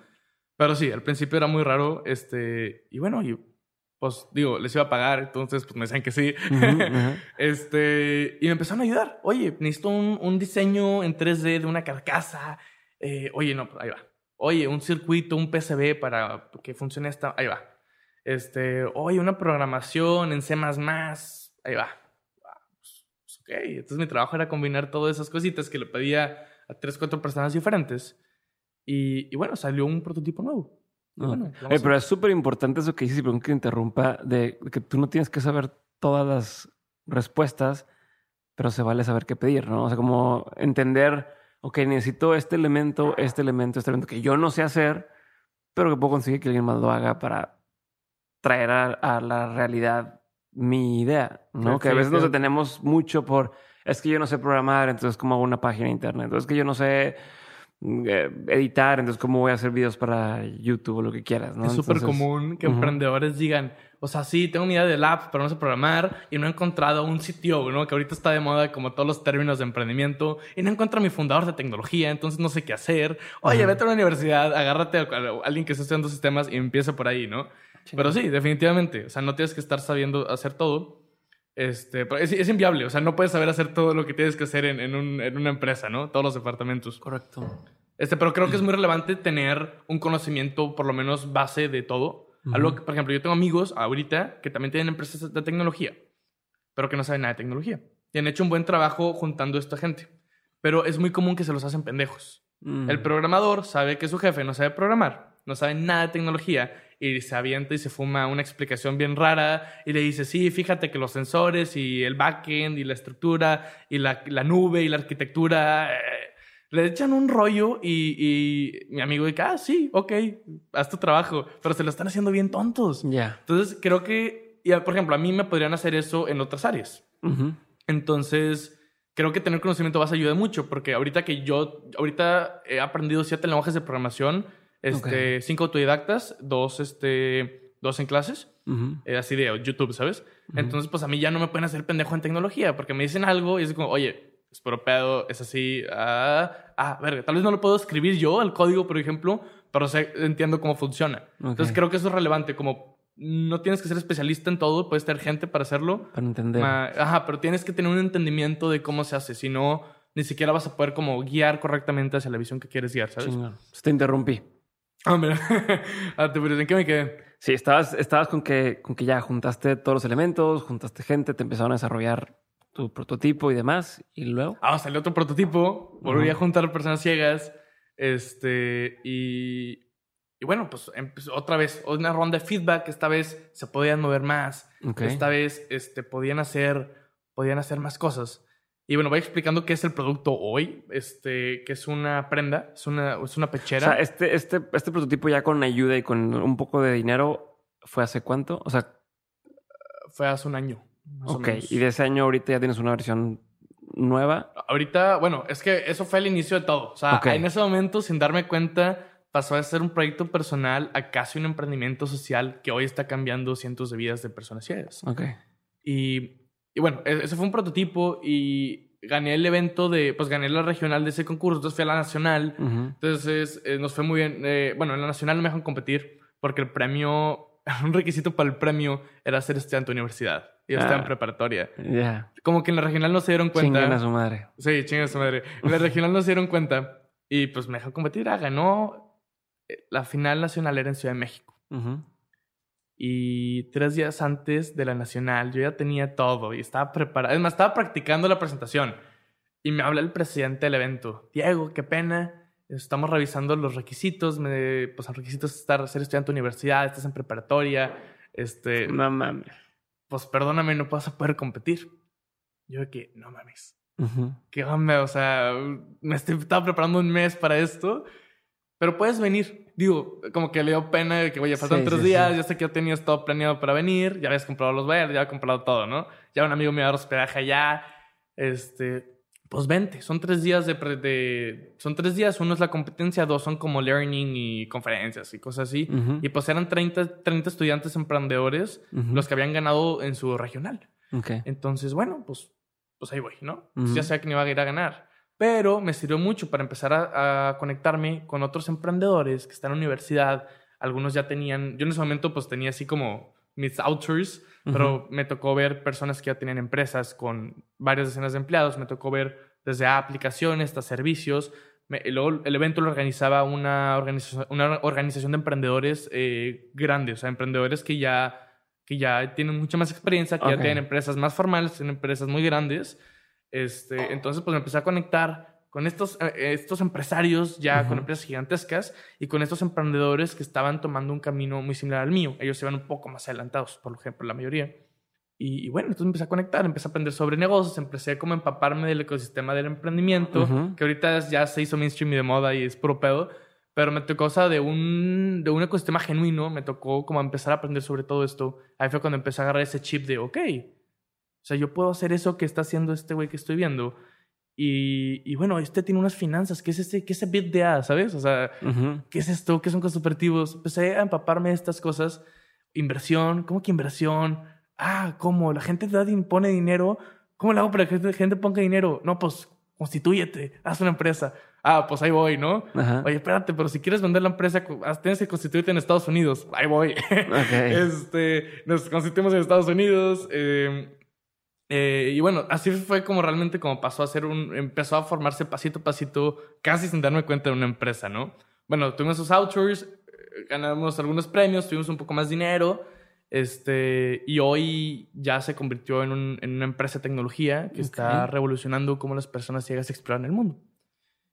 Pero sí, al principio era muy raro, este, y bueno, y pues digo, les iba a pagar, entonces pues me decían que sí. Ujú, ajá. Este, y me empezaron a ayudar. Oye, necesito un, un diseño en 3D de una carcasa. Eh, oye, no, pues, ahí va. Oye, un circuito, un PCB para que funcione esta. Ahí va. Este, oye, una programación en C. Ahí va. Pues, pues, ok. Entonces mi trabajo era combinar todas esas cositas que le pedía a tres, cuatro personas diferentes. Y, y bueno, salió un prototipo nuevo. No. bueno, Oye, pero es súper importante eso que dices, perdón que interrumpa, de que tú no tienes que saber todas las respuestas, pero se vale saber qué pedir, ¿no? O sea, como entender, ok, necesito este elemento, este elemento, este elemento que yo no sé hacer, pero que puedo conseguir que alguien más lo haga para traer a, a la realidad mi idea, ¿no? Sí, que a sí, veces nos detenemos mucho por, es que yo no sé programar, entonces cómo hago una página de internet, es que yo no sé mm, eh, editar, entonces cómo voy a hacer videos para YouTube o lo que quieras, ¿no? Es súper Entonces, común que emprendedores digan, o sea, sí, tengo mi idea del app, pero no sé programar y no he encontrado un sitio, ¿no? Que ahorita está de moda como todos los términos de emprendimiento y no encuentro a mi fundador de tecnología, entonces no sé qué hacer. Oye, Ajá. vete a la universidad, agárrate a, a alguien que esté estudiando sistemas y empieza por ahí, ¿no? Pero sí, definitivamente, o sea, no tienes que estar sabiendo hacer todo. Este, pero es, es inviable, o sea, no puedes saber hacer todo lo que tienes que hacer en, en un- en una empresa, ¿no? Todos los departamentos. Correcto. Este, pero creo que es muy relevante tener un conocimiento, por lo menos base de todo. Algo que, por ejemplo, yo tengo amigos ahorita que también tienen empresas de tecnología, pero que no saben nada de tecnología. Y han hecho un buen trabajo juntando a esta gente. Pero es muy común que se los hacen pendejos. Mm. El programador sabe que su jefe no sabe programar. no sabe nada de tecnología y se avienta y se fuma una explicación bien rara y le dice, sí, fíjate que los sensores y el backend y la estructura y la, la nube y la arquitectura... eh, le echan un rollo y, y mi amigo dice, ah, sí, ok, haz tu trabajo, pero se lo están haciendo bien tontos. Ya. Entonces, creo que, y, por ejemplo, a mí me podrían hacer eso en otras áreas. Ujú. Entonces, creo que tener conocimiento base ayuda mucho, porque ahorita que yo, ahorita he aprendido siete lenguajes de programación, este, cinco autodidactas, dos, este, dos en clases, Ujú. eh, así de YouTube, ¿sabes? Entonces, pues a mí ya no me pueden hacer pendejo en tecnología, porque me dicen algo y es como, oye, es puro pedo, es así, ah, ah, verga, tal vez no lo puedo escribir yo, el código, por ejemplo, pero sé, entiendo cómo funciona. Entonces, Ok. creo que eso es relevante, como no tienes que ser especialista en todo, puedes tener gente para hacerlo, Para entender. Ajá, pero tienes que tener un entendimiento de cómo se hace. Si no, ni siquiera vas a poder como guiar correctamente hacia la visión que quieres guiar, ¿sabes? Pues te interrumpí. Mira. ah, ¿en qué me quedé? Sí, estabas, estabas con, que, con que ya juntaste todos los elementos, juntaste gente, te empezaron a desarrollar tu prototipo y demás. Y luego. Ah, salió otro prototipo. Volví a juntar personas ciegas. Este, y, y bueno, pues otra vez una ronda de feedback. Esta vez se podían mover más. Esta vez este, podían, hacer, podían hacer más cosas. Y bueno, voy explicando qué es el producto hoy, este, que es una prenda, es una, es una O pechera. sea, este, este, este prototipo ya con ayuda y con un poco de dinero, ¿fue hace cuánto? O sea, Fue hace un año. Más o ok. menos. Y de ese año ahorita ya tienes una versión nueva. Ahorita, bueno, es que eso fue el inicio de todo. O sea, Ok. en ese momento, sin darme cuenta, pasó a ser un proyecto personal a casi un emprendimiento social que hoy está cambiando cientos de vidas de personas ciegas. Ok. Y, y bueno, e- ese fue un prototipo y gané el evento de, pues gané la regional de ese concurso, entonces fui a la nacional. Ujú. Entonces eh, nos fue muy bien. Eh, bueno, en la nacional no me dejan competir porque el premio, un requisito para el premio era ser estudiante de universidad. Y yo estaba en Ah. preparatoria. Ya. Como que en la regional no se dieron cuenta. Chinguen a su madre. Sí, chinga su madre. En la regional no se dieron cuenta y pues me dejaron competir. Ah, ganó. eh, La final nacional era en Ciudad de México. Ujú. Y tres días antes de la nacional yo ya tenía todo y estaba preparado. Es más, estaba practicando la presentación. Y me habla el presidente del evento. Diego, qué pena. Estamos revisando los requisitos. Me, pues los requisitos es estar, ser estudiante de universidad, estás en preparatoria. Este, No mames. pues perdóname, no vas a poder competir. Yo de que, no mames. Ujú. ¿Qué onda? O sea, me estoy, estaba preparando un mes para esto, pero puedes venir. Digo, como que le dio pena de que, oye, faltan Sí, tres sí, días, sí. ya sé que ya tenías todo planeado para venir, ya habías comprado los bailes, ya había comprado todo, ¿no? Ya un amigo me iba a dar hospedaje allá. Este, pues vente, son tres días de, pre- de- Son tres días, uno es la competencia, dos son como learning y conferencias y cosas así. Y pues eran 30, 30 estudiantes emprendedores los que habían ganado en su regional. Ok. Entonces, bueno, pues, pues ahí voy, ¿no? Ujú. Ya sabía que no iba a ir a ganar. Pero me sirvió mucho para empezar a, a conectarme con otros emprendedores que están en la universidad. Algunos ya tenían, yo en ese momento pues tenía así como mis outers, pero me tocó ver personas que ya tenían empresas con varias decenas de empleados. Me tocó ver desde aplicaciones hasta servicios. Me- luego el evento lo organizaba una organización, una organización de emprendedores eh, grandes, o sea, emprendedores que ya, que ya tienen mucha más experiencia, que Ok. ya tienen empresas más formales, tienen empresas muy grandes. Este, entonces, pues me empecé a conectar con estos, eh, estos empresarios ya con empresas gigantescas y con estos emprendedores que estaban tomando un camino muy similar al mío. Ellos iban un poco más adelantados, por ejemplo, la mayoría. Y, y bueno, entonces empecé a conectar, empecé a aprender sobre negocios, empecé como a empaparme del ecosistema del emprendimiento, Ujú. que ahorita ya se hizo mainstream y de moda y es puro pedo. Pero me tocó, o sea, de un, de un ecosistema genuino, me tocó como empezar a aprender sobre todo esto. Ahí fue cuando empecé a agarrar ese chip de, ok, sea, yo puedo hacer eso que está haciendo este güey que estoy viendo. Y, y bueno, este tiene unas finanzas, ¿qué es ese, qué es ese bit de A, sabes? O sea, Ujú. ¿qué es esto? ¿Qué son costos operativos? Empecé a empaparme de estas cosas. Inversión, ¿cómo que inversión? Ah, ¿cómo? La gente da, pone dinero. ¿Cómo le hago para que la gente ponga dinero? No, pues constitúyete, haz una empresa. Ah, pues ahí voy, ¿no? Ajá. Oye, espérate, pero si quieres vender la empresa, ah, tienes que constituirte en Estados Unidos. Ahí voy. Ok. Este, nos constituimos en Estados Unidos. eh, eh, y bueno, así fue como realmente como pasó a ser un... Empezó a formarse pasito a pasito, casi sin darme cuenta de una empresa, ¿no? Bueno, tuvimos esos outdoors, eh, ganamos algunos premios, tuvimos un poco más dinero. Este, y hoy ya se convirtió en, un- en una empresa de tecnología que está Ok. revolucionando cómo las personas ciegas exploran el mundo.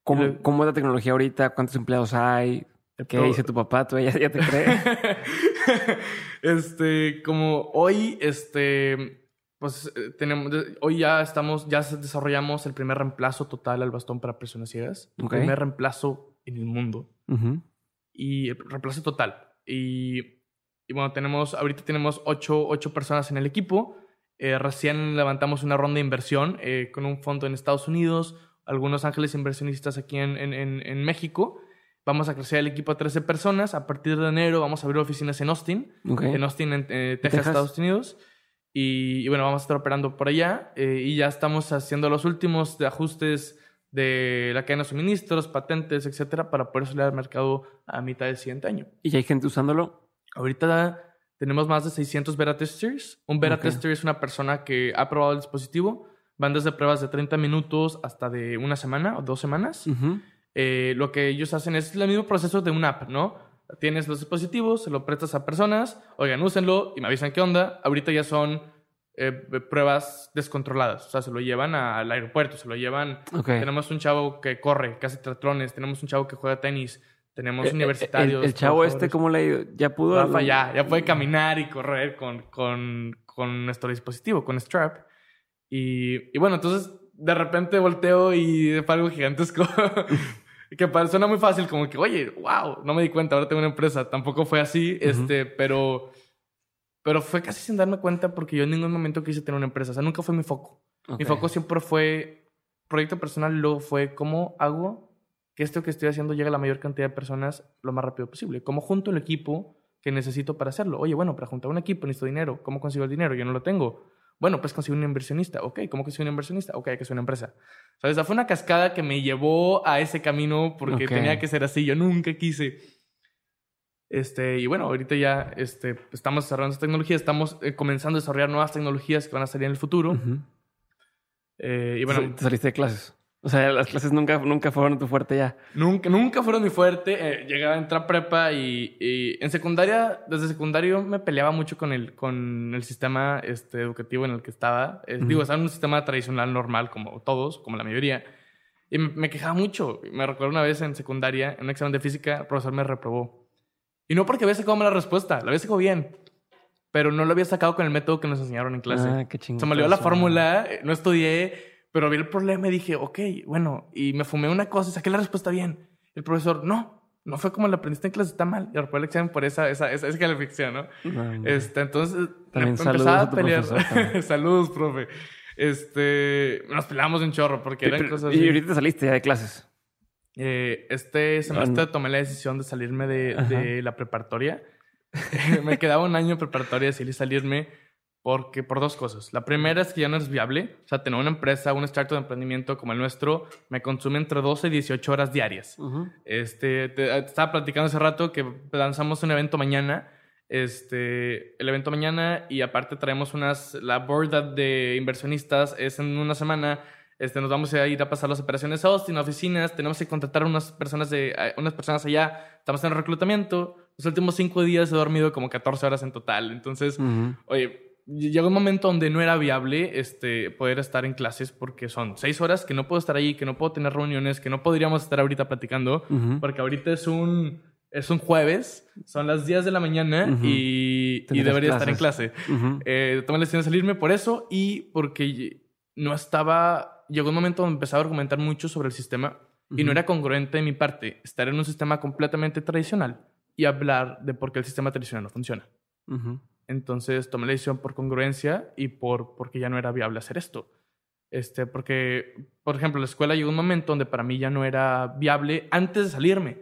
¿Cómo, ¿Cómo es la tecnología ahorita? ¿Cuántos empleados hay? ¿Qué dice tu papá? ¿Tú ya, ya te crees? este, como hoy, este, pues eh, tenemos, hoy ya estamos, ya desarrollamos el primer reemplazo total al bastón para personas ciegas. El primer reemplazo en el mundo. Y el reemplazo total. Y, y, bueno, tenemos, ahorita tenemos ocho, ocho personas en el equipo. Eh, recién levantamos una ronda de inversión eh, con un fondo en Estados Unidos, algunos ángeles inversionistas aquí en, en, en México. Vamos a crecer el equipo a 13 personas. A partir de enero vamos a abrir oficinas en Austin, en Austin, en eh, Texas, Estados Unidos. Y, bueno, vamos a estar operando por allá. Eh, y ya estamos haciendo los últimos de ajustes de la cadena de suministros, patentes, etcétera, para poder salir al mercado a mitad del siguiente año. ¿Y ya hay gente usándolo? Ahorita tenemos más de 600 beta testers. Un beta tester es una persona que ha probado el dispositivo. Van desde pruebas de 30 minutos hasta de una semana o dos semanas. Eh, lo que ellos hacen es el mismo proceso de una app, ¿no? Tienes los dispositivos, se lo prestas a personas, oigan, úsenlo y me avisan qué onda. Ahorita ya son eh, pruebas descontroladas, o sea, se lo llevan al aeropuerto, se lo llevan. Tenemos un chavo que corre, que hace triatlones, tenemos un chavo que juega tenis, tenemos eh, universitarios. El, chavo este, ¿cómo le ha ido? ¿Ya pudo? Rafa ya, ya puede caminar y correr con, con, con nuestro dispositivo, con Strap. Y, y bueno, entonces de repente volteo y fue algo gigantesco. que suena muy fácil, como que, oye, wow, no me di cuenta, ahora tengo una empresa. Tampoco fue así, este, pero, pero fue casi sin darme cuenta porque yo en ningún momento quise tener una empresa. O sea, nunca fue mi foco. Mi foco siempre fue proyecto personal, luego fue cómo hago que esto que estoy haciendo llegue a la mayor cantidad de personas lo más rápido posible. Cómo junto el equipo que necesito para hacerlo. Oye, bueno, para juntar un equipo necesito dinero. ¿Cómo consigo el dinero? Yo no lo tengo. Bueno, pues conseguir un inversionista. Ok, ¿cómo consigo un inversionista? Ok, hay que ser una empresa. ¿Sabes? esa fue una cascada que me llevó a ese camino porque tenía que ser así. Yo nunca quise. Este, y bueno, ahorita ya este, estamos desarrollando esta tecnología, estamos eh, comenzando a desarrollar nuevas tecnologías que van a salir en el futuro. Eh, y bueno, ¿Te saliste de clases? O sea, las clases nunca, nunca fueron tu fuerte ya. Nunca, nunca fueron mi fuerte. Eh, llegaba a entrar prepa y, en secundaria, desde secundario me peleaba mucho con el, con el sistema este, educativo en el que estaba. Eh, digo, estaba en un sistema tradicional normal, como todos, como la mayoría. Y me, quejaba mucho. Me recuerdo una vez en secundaria, en un examen de física, el profesor me reprobó. Y no porque había sacado mala respuesta, la había sacado bien. Pero no lo había sacado con el método que nos enseñaron en clase. Ah, qué chingón. Se me olvidó la fórmula, eh, no estudié pero vi el problema y dije, ok, bueno, y me fumé una cosa y saqué la respuesta bien. El profesor, no, no fue como la aprendiste en clase, está mal. Y reprobé el examen por esa, esa, esa, esa calificación, ¿no? este, entonces, También empezaba a, pelear. saludos, profe. Este, nos peleamos un chorro porque eran cosas. ¿Y ahorita saliste ya de clases? Eh, este semestre tomé la decisión de salirme de, de la preparatoria. me quedaba un año preparatoria, decidí salirme porque por dos cosas. La primera es que ya no es viable. O sea, tener una empresa, un startup de emprendimiento como el nuestro, me consume entre 12 y 18 horas diarias. este, te, estaba platicando hace rato que lanzamos un evento mañana. Este, el evento mañana y aparte traemos unas, la board de inversionistas es en una semana. Este, nos vamos a ir a pasar las operaciones a Austin, a oficinas, tenemos que contratar unas personas, de, unas personas allá, estamos en reclutamiento. Los últimos cinco días he dormido como 14 horas en total. Entonces, oye, llegó un momento donde no era viable este, poder estar en clases porque son seis horas que no puedo estar ahí, que no puedo tener reuniones, que no podríamos estar ahorita platicando, porque ahorita es un, es un jueves, son las 10 de la mañana y, y, debería estar en clase. Eh, tomé la decisión de salirme por eso y porque no estaba, llegó un momento donde empezaba a argumentar mucho sobre el sistema y no era congruente de mi parte estar en un sistema completamente tradicional y hablar de por qué el sistema tradicional no funciona. Entonces tomé la decisión por congruencia y por porque ya no era viable hacer esto. Este, porque, por ejemplo, la escuela llegó un momento donde para mí ya no era viable antes de salirme,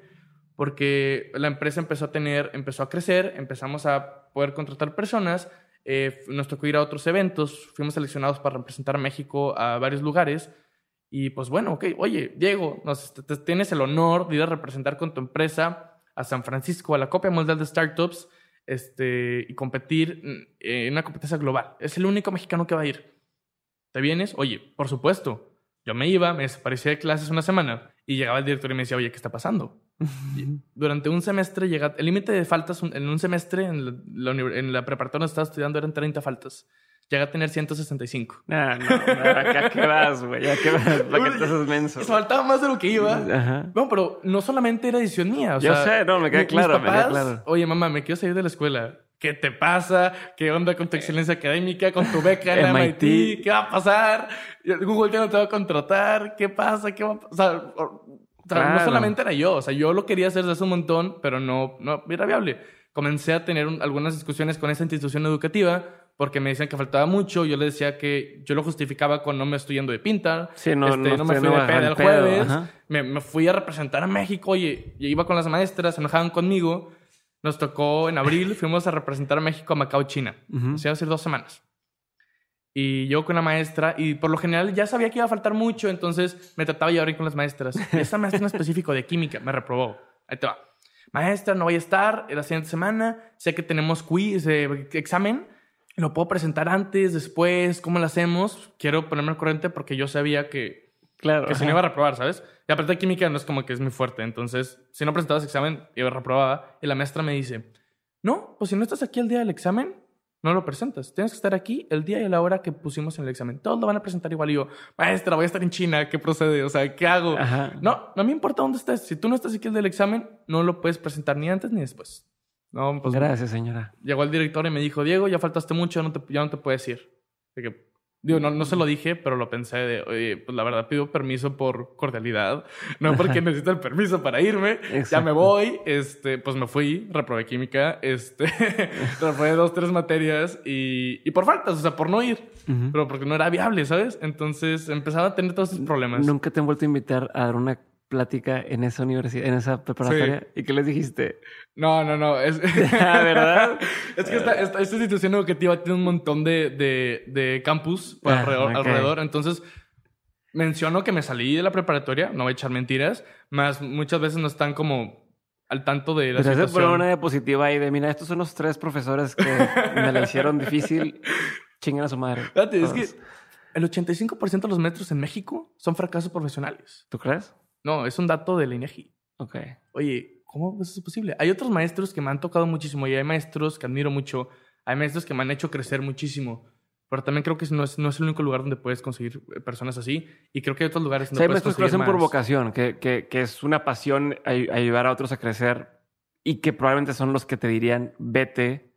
porque la empresa empezó a tener, empezó a crecer, empezamos a poder contratar personas, eh, nos tocó ir a otros eventos, fuimos seleccionados para representar a México a varios lugares. Y pues bueno, ok, oye, Diego, nos, tienes el honor de ir a representar con tu empresa a San Francisco, a la Copia Mundial de Startups este, y competir en una competencia global. Es el único mexicano que va a ir. ¿Te vienes? Oye, por supuesto. Yo me iba, me desaparecía de clases una semana y llegaba el director y me decía, oye, ¿qué está pasando? durante un semestre llega, el límite de faltas en un semestre en la, en la preparatoria donde estaba estudiando eran 30 faltas. Llega a tener 165. No, no, no, qué vas, güey? ¿A qué vas? ¿Para qué te haces menso? Me faltaba más de lo que iba. Ajá. No, pero no solamente era decisión mía. O Yo sea, sé, no, me queda claro, me queda papás, claro. Oye, mamá, me quiero salir de la escuela. ¿Qué te pasa? ¿Qué onda con tu excelencia académica? ¿Con tu beca en MIT? MIT? ¿Qué va a pasar? Google ya no te va a contratar. ¿Qué pasa? ¿Qué va a pasar? O sea, o- o sea, no Claro. solamente era yo. O sea, yo lo quería hacer desde hace un montón, pero no, no era viable. Comencé a tener un- algunas discusiones con esa institución educativa porque me decían que faltaba mucho. Yo les decía que yo lo justificaba con no me estoy yendo de pinta. Sí, no, Este, no no me fui de yendo peda el jueves. Me, me fui a representar a México. Oye, y iba con las maestras, se enojaban conmigo. Nos tocó en abril, fuimos a representar a México a Macao, China. Ujú. O sea, hace dos semanas. Y yo con la maestra, y por lo general ya sabía que iba a faltar mucho, entonces me trataba de llevar con las maestras. Y esa maestra en específico de química me reprobó. Ahí te va. Maestra, no voy a estar la siguiente semana. Sé que tenemos quiz, eh, examen. Lo puedo presentar antes, después, ¿cómo lo hacemos? Quiero ponerme al corriente porque yo sabía que, Claro. que se me iba a reprobar, ¿sabes? Y aparte química no es como que es muy fuerte. Entonces, si no presentabas examen, iba reprobaba. Y la maestra me dice, no, pues si no estás aquí el día del examen, no lo presentas. Tienes que estar aquí el día y la hora que pusimos en el examen. Todos lo van a presentar igual. Y yo, maestra, voy a estar en China. ¿Qué procede? O sea, ¿qué hago? Ajá. No, no me importa dónde estés. Si tú no estás aquí el día del examen, no lo puedes presentar ni antes ni después. No, pues Gracias, señora. llegó el director y me dijo, Diego, ya faltaste mucho, no te- ya no te puedes ir. De que, digo, no, no se lo dije, pero lo pensé de, oye, pues la verdad pido permiso por cordialidad, no porque necesito el permiso para irme, ya me voy, este, pues me fui, reprobé química, este, reprobé dos, tres materias y, y por faltas, o sea, por no ir, Ujú. pero porque no era viable, ¿sabes? Entonces empezaba a tener todos esos problemas. Nunca te han vuelto a invitar a dar una plática en esa universidad, en esa preparatoria. ¿Y qué les dijiste? No, no, no. Es, Ah, ¿Verdad? es que esta, esta, esta institución educativa tiene un montón de, de, de campus Ah, alrededor. Entonces, menciono que me salí de la preparatoria, no voy a echar mentiras, más muchas veces no están como al tanto de la poner situación. una diapositiva ahí de, mira, estos son los tres profesores que me la hicieron difícil. Chingan a su madre. Es que el 85% de los maestros en México son fracasos profesionales. ¿Tú crees? No, es un dato del INEGI. Ok. Oye, ¿cómo eso es posible? Hay otros maestros que me han tocado muchísimo y hay maestros que admiro mucho. Hay maestros que me han hecho crecer muchísimo. Pero también creo que no es, no es el único lugar donde puedes conseguir eh, personas así. Y creo que hay otros lugares Sí, donde hay puedes maestros que lo conseguir hacen por vocación, que, que, que es una pasión ay- ayudar a otros a crecer y que probablemente son los que te dirían, vete.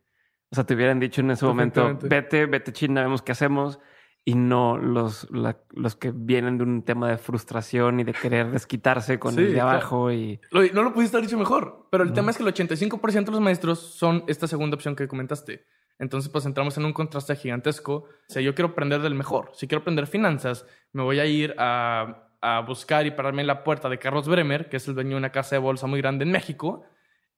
O sea, te hubieran dicho en ese momento, vete, vete China, vemos qué hacemos. Y no los, la- los que vienen de un tema de frustración y de querer desquitarse con Sí, el de claro. abajo. Y Lo- no lo pudiste haber dicho mejor. Pero el Ujú. tema es que el 85% de los maestros son esta segunda opción que comentaste. Entonces, pues entramos en un contraste gigantesco. O sea, yo quiero aprender del mejor. Si quiero aprender finanzas, me voy a ir a, a buscar y pararme en la puerta de Carlos Bremer, que es el dueño de una casa de bolsa muy grande en México.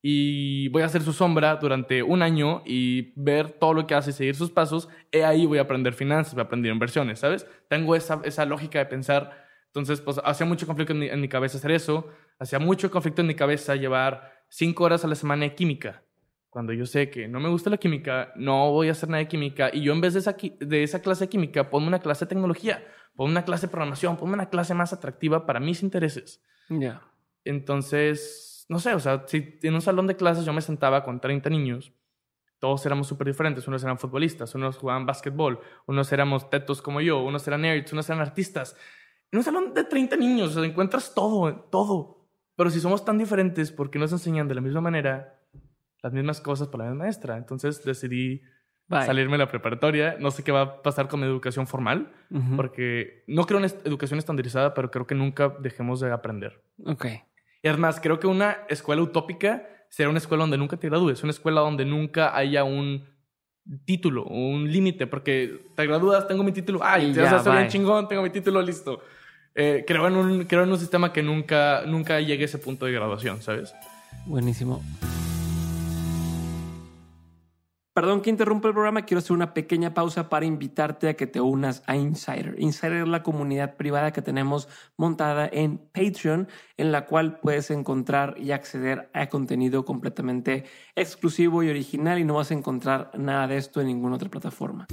Y voy a hacer su sombra durante un año y ver todo lo que hace y seguir sus pasos. Y ahí voy a aprender finanzas, voy a aprender inversiones, ¿sabes? Tengo esa, esa lógica de pensar. Entonces, pues hacía mucho conflicto en mi, en mi cabeza hacer eso. Hacía mucho conflicto en mi cabeza llevar cinco horas a la semana de química. Cuando yo sé que no me gusta la química, no voy a hacer nada de química. Y yo en vez de esa, de esa clase de química, ponme una clase de tecnología, ponme una clase de programación, ponme una clase más atractiva para mis intereses. ya. Entonces, no sé, o sea, si en un salón de clases yo me sentaba con 30 niños, todos éramos súper diferentes. Unos eran futbolistas, unos jugaban básquetbol, unos éramos tetos como yo, unos eran nerds, unos eran artistas. En un salón de 30 niños, o sea, encuentras todo, todo. Pero si somos tan diferentes, ¿por qué nos enseñan de la misma manera las mismas cosas por la misma maestra? Entonces decidí Bye. salirme de la preparatoria. No sé qué va a pasar con mi educación formal, porque no creo en educación estandarizada, pero creo que nunca dejemos de aprender. Ok. Y además, creo que una escuela utópica será una escuela donde nunca te gradúes, una escuela donde nunca haya un título un límite, porque te gradúas, tengo mi título, ay, ya ya, soy bien bye. chingón, tengo mi título, listo. Eh, creo, en un, creo en un sistema que nunca, nunca llegue a ese punto de graduación, ¿sabes? Buenísimo. Perdón que interrumpa el programa, quiero hacer una pequeña pausa para invitarte a que te unas a Insider. Insider es la comunidad privada que tenemos montada en Patreon, en la cual puedes encontrar y acceder a contenido completamente exclusivo y original y no vas a encontrar nada de esto en ninguna otra plataforma.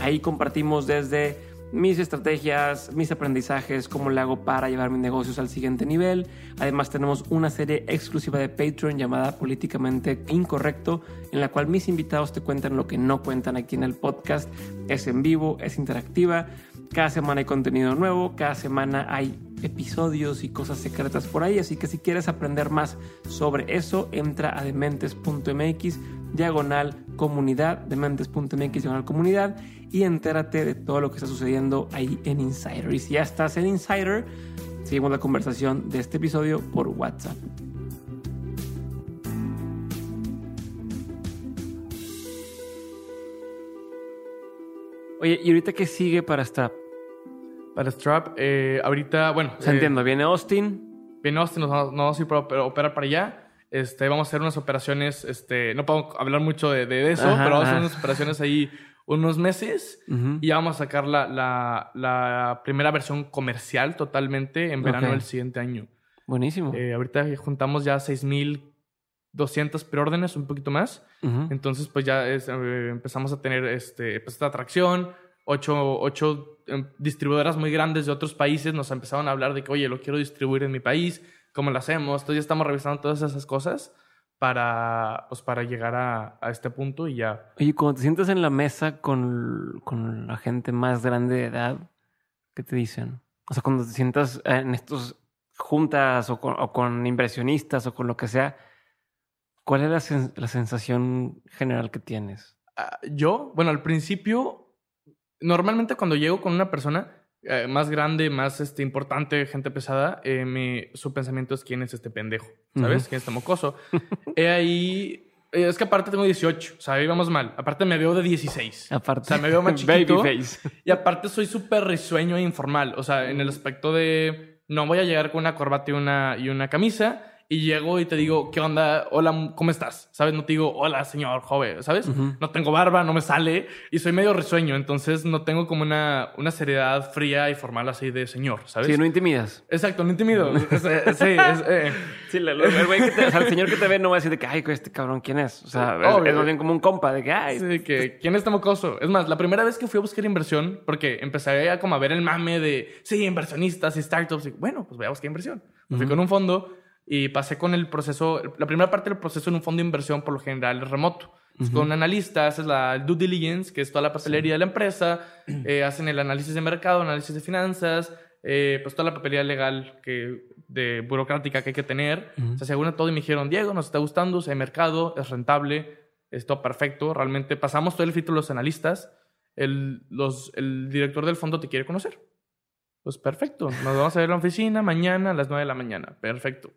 Ahí compartimos desde mis estrategias, mis aprendizajes, cómo le hago para llevar mis negocios al siguiente nivel. Además tenemos una serie exclusiva de Patreon llamada Políticamente Incorrecto, en la cual mis invitados te cuentan lo que no cuentan aquí en el podcast. Es en vivo, es interactiva. Cada semana hay contenido nuevo, cada semana hay episodios y cosas secretas por ahí, así que si quieres aprender más sobre eso, entra a dementes.mx, diagonal comunidad, dementes.mx, diagonal comunidad, y entérate de todo lo que está sucediendo ahí en Insider. Y si ya estás en Insider, seguimos la conversación de este episodio por WhatsApp. Oye, ¿y ahorita qué sigue para Strap? Para Strap, eh, ahorita, bueno. O sea, eh, entiendo, viene Austin. Viene Austin, nos vamos, nos vamos a ir para operar para allá. Este, vamos a hacer unas operaciones, este, no puedo hablar mucho de, de eso, Ajá, pero vamos a hacer unas operaciones ahí unos meses y ya vamos a sacar la, la, la primera versión comercial totalmente en verano del siguiente año. Buenísimo. Eh, ahorita juntamos ya 6.200 preórdenes, un poquito más. Entonces, pues ya es, eh, empezamos a tener este, pues, esta atracción. Ocho, ocho em, distribuidoras muy grandes de otros países nos empezaron a hablar de que, oye, lo quiero distribuir en mi país, ¿cómo lo hacemos? Entonces ya estamos revisando todas esas cosas para, pues, para llegar a, a este punto y ya. Oye, cuando te sientas en la mesa con, con la gente más grande de edad, ¿qué te dicen? O sea, cuando te sientas en estos juntas o con, o con inversionistas o con lo que sea, ¿cuál es la, la sensación general que tienes? Ah, yo, bueno, al principio, normalmente cuando llego con una persona eh, más grande, más este, importante, gente pesada, eh, mi- su pensamiento es quién es este pendejo, ¿sabes? ¿Quién es este mocoso? He ahí... eh, Es que aparte tengo 18, o sea, ahí vamos mal. Aparte me veo de 16. Aparte, O sea, me veo más chiquito. Babyface. Y aparte soy súper risueño e informal. O sea, en el aspecto de no voy a llegar con una corbata y una, y una camisa y llego y te digo, ¿qué onda? Hola, ¿cómo estás? ¿Sabes? No te digo, hola, señor joven, ¿sabes? Ujú. No tengo barba, no me sale y soy medio risueño. Entonces no tengo como una, una seriedad fría y formal así de señor, ¿sabes? Sí, no intimidas. Exacto, no intimido. Es- sí, es, eh, Sí, la- la- el, güey que te- o sea, el señor que te ve no va a decir de que, ay, este cabrón, ¿quién es? O sea, es, Obvio. es más bien como un compa de que, ay, Sí, de que quién está mocoso. Es más, la primera vez que fui a buscar inversión, porque empecé a como a ver el mame de, sí, inversionistas y startups. Y, bueno, pues voy a buscar inversión. Me fui Ujú. con un fondo y pasé con el proceso, la primera parte del proceso en un fondo de inversión por lo general es remoto. Es Ujú. Con un analista haces la due diligence, que es toda la papelería de la empresa, eh, hacen el análisis de mercado, análisis de finanzas, eh, pues toda la papelería legal que, de burocrática que hay que tener. Ujú. Se aseguran todo y me dijeron, Diego, nos está gustando, hay mercado, es rentable, es todo perfecto. Realmente pasamos todo el filtro de los analistas. El, los, el director del fondo te quiere conocer. Pues perfecto. Nos vamos a ver en la oficina mañana a las 9 de la mañana. Perfecto.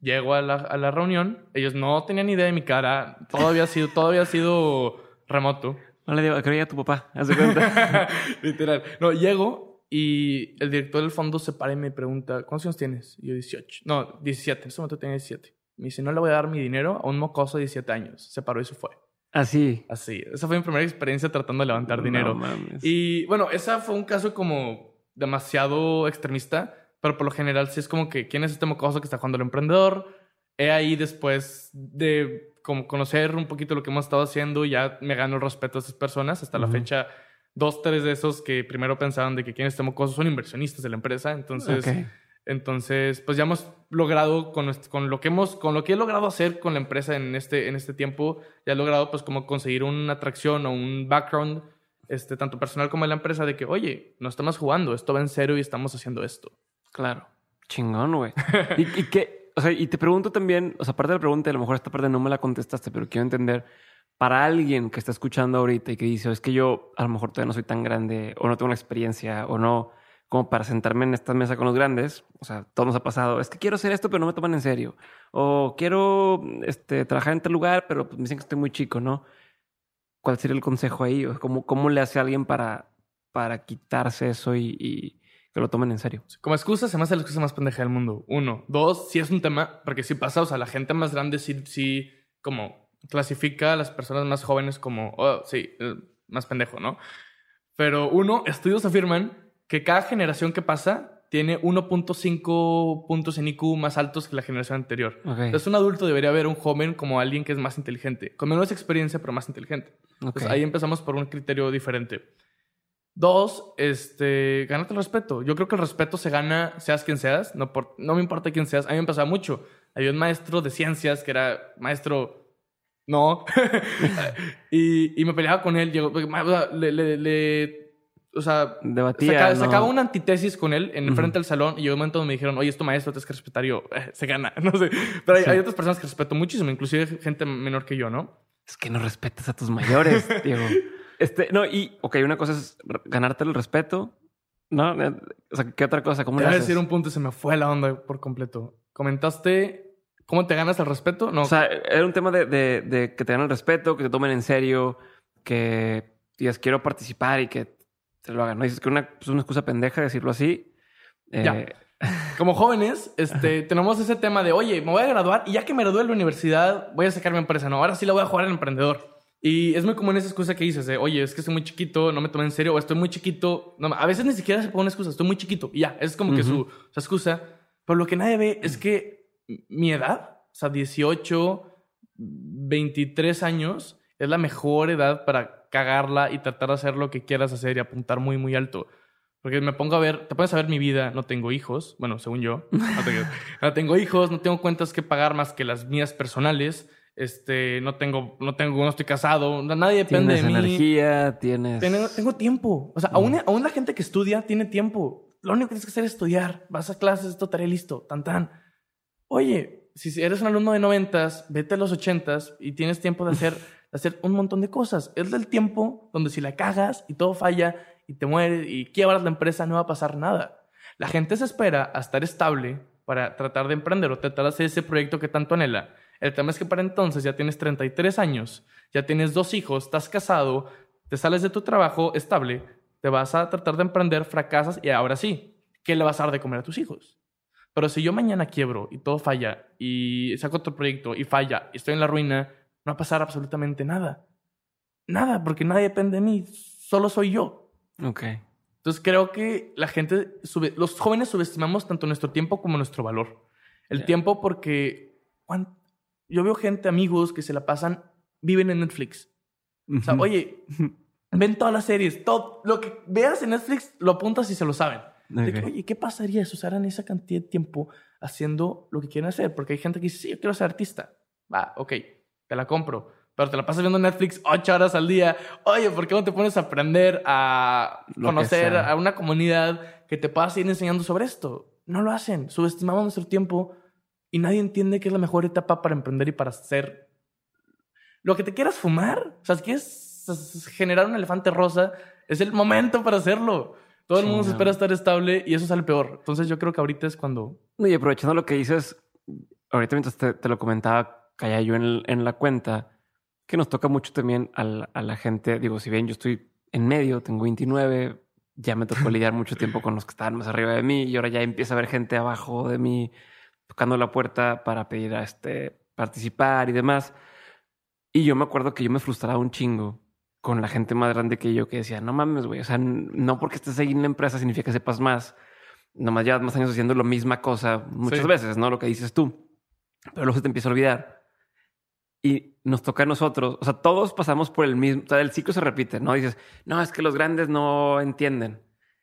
Llego a la, a la reunión. Ellos no tenían idea de mi cara. Todo había sido, todo había sido remoto. no le digo, creo que tu papá, haz de cuenta. Literal. No, llego y el director del fondo se para y me pregunta, ¿cuántos años tienes? Y yo, 18. No, 17. En ese momento tenía 17. Me dice, no le voy a dar mi dinero a un mocoso de 17 años. Se paró y se fue. Así. Así. Esa fue mi primera experiencia tratando de levantar dinero. No mames. Y bueno, esa fue un caso como demasiado extremista, pero por lo general sí es como que quién es este mocoso que está jugando el emprendedor. He ahí después de como conocer un poquito lo que hemos estado haciendo, ya me gano el respeto a esas personas. Hasta la Ujú. fecha, dos, tres de esos que primero pensaban de que quién es este mocoso son inversionistas de la empresa. Entonces, Ok. entonces, pues ya hemos logrado con, con lo que hemos, con lo que he logrado hacer con la empresa en este, en este tiempo, ya he logrado pues como conseguir una atracción o un background, este, tanto personal como de la empresa, de que, oye, no estamos jugando, esto va en serio y estamos haciendo esto. Claro. Chingón, güey. ¿Y, y qué? O sea, y te pregunto también, o sea, aparte de la pregunta, a lo mejor esta parte no me la contestaste, pero quiero entender, para alguien que está escuchando ahorita y que dice, es que yo a lo mejor todavía no soy tan grande o no tengo una experiencia o no, como para sentarme en esta mesa con los grandes, o sea, todo nos ha pasado, es que quiero hacer esto, pero no me toman en serio. O quiero este, trabajar en tal lugar, pero pues, me dicen que estoy muy chico, ¿no? ¿Cuál sería el consejo ahí? ¿Cómo, cómo le hace a alguien para, para quitarse eso y, y que lo tomen en serio? Como excusa, se me hace la excusa más pendeja del mundo. Uno. Dos, sí es un tema, porque sí pasa, o sea, la gente más grande sí, sí como clasifica a las personas más jóvenes como, oh, sí, más pendejo, ¿no? Pero uno, estudios afirman que cada generación que pasa tiene 1.5 puntos en IQ más altos que la generación anterior. Ok. Entonces, un adulto debería ver a un joven como alguien que es más inteligente, con menos experiencia, pero más inteligente. ok. Pues ahí empezamos por un criterio diferente. Dos, este, ganarte el respeto. Yo creo que el respeto se gana, seas quien seas, no, por, no me importa quién seas. A mí me pasaba mucho. Había un maestro de ciencias que era maestro, no, y, y, me peleaba con él. Llegó, le, le, le, o sea, Debatía, sacaba, ¿no? sacaba una antitesis con él en frente del salón y llegó un momento donde me dijeron, oye, es tu maestro, tienes que respetar. Y yo, eh, se gana, no sé. Pero hay, Sí. hay otras personas que respeto muchísimo, inclusive gente menor que yo, ¿no? Es que no respetas a tus mayores, Diego. Este, no, y, ok, una cosa es ganarte el respeto, ¿no? Eh, O sea, ¿qué otra cosa? ¿Cómo Te voy a decir un punto y se me fue la onda por completo. Comentaste cómo te ganas el respeto. No, O sea, era un tema de, de- de que te den el respeto, que te tomen en serio, que digas, quiero participar y que te lo hagan. ¿no? Dices que una, es una excusa pendeja decirlo así. Eh, Ya. como jóvenes, este, tenemos ese tema de, oye, me voy a graduar y ya que me gradúe de la universidad, voy a sacar mi empresa. No, ahora sí la voy a jugar al emprendedor. Y es muy común esa excusa que dices de, oye, es que estoy muy chiquito, no me tomen en serio, o estoy muy chiquito. No, a veces ni siquiera se pone una excusa, estoy muy chiquito. Y ya, es como que su, su excusa. Pero lo que nadie ve es que mi edad, o sea, 18, 23 años, es la mejor edad para cagarla y tratar de hacer lo que quieras hacer y apuntar muy, muy alto. Porque me pongo a ver, te pones a ver mi vida, no tengo hijos, bueno, según yo, no tengo, no tengo hijos, no tengo cuentas que pagar más que las mías personales, este, no tengo, no tengo, no estoy casado, nadie depende tienes de mí. energía, tienes... Tengo, tengo tiempo. O sea, aún, aún la gente que estudia tiene tiempo. Lo único que tienes que hacer es estudiar. Vas a clases, esto haré listo. Tan, tan. Oye, si eres un alumno de noventas, vete a los ochentas y tienes tiempo de hacer, de hacer un montón de cosas. Es del tiempo donde si la cagas y todo falla y te mueres y quiebras la empresa, no va a pasar nada. La gente se espera a estar estable para tratar de emprender o tratar de hacer ese proyecto que tanto anhela. El tema es que para entonces ya tienes 33 años, ya tienes dos hijos, estás casado, te sales de tu trabajo estable, te vas a tratar de emprender, fracasas y ahora sí, ¿qué le vas a dar de comer a tus hijos? Pero si yo mañana quiebro y todo falla y saco otro proyecto y falla y estoy en la ruina, no va a pasar absolutamente nada. Nada, porque nadie depende de mí, solo soy yo. Ok. Entonces creo que la gente, sube, los jóvenes subestimamos tanto nuestro tiempo como nuestro valor. El tiempo porque cuán- yo veo gente, amigos que se la pasan, viven en Netflix. O sea, oye, ven todas las series, todo lo que veas en Netflix lo apuntas y se lo saben. Que, oye, ¿qué pasaría si usaran esa cantidad de tiempo haciendo lo que quieren hacer? Porque hay gente que dice, sí, yo quiero ser artista. Va, ok, te la compro. Pero te la pasas viendo Netflix ocho horas al día. Oye, ¿por qué no te pones a aprender a Lo conocer a una comunidad que te pueda seguir enseñando sobre esto? No lo hacen. Subestimamos nuestro tiempo y nadie entiende que es la mejor etapa para emprender y para hacer lo que te quieras fumar. O sea, si quieres generar un elefante rosa, es el momento para hacerlo. Todo el mundo se espera estar estable y eso sale peor. Entonces yo creo que ahorita es cuando... No, y aprovechando lo que dices, ahorita mientras te, te lo comentaba, caía yo en, en la cuenta, que nos toca mucho también a la, a la gente. Digo, si bien yo estoy en medio, tengo 29, ya me tocó lidiar mucho tiempo con los que estaban más arriba de mí y ahora ya empieza a haber gente abajo de mí tocando la puerta para pedir a este participar y demás. Y yo me acuerdo que yo me frustraba un chingo con la gente más grande que yo que decía, no mames, güey, o sea, no porque estés ahí en la empresa significa que sepas más. Nomás llevas más años haciendo la misma cosa muchas Sí. veces, ¿no? Lo que dices tú. Pero luego se te empieza a olvidar. Y nos toca a nosotros, o sea, todos pasamos por el mismo, o sea, el ciclo se repite, ¿no? Dices, no, es que los grandes no entienden.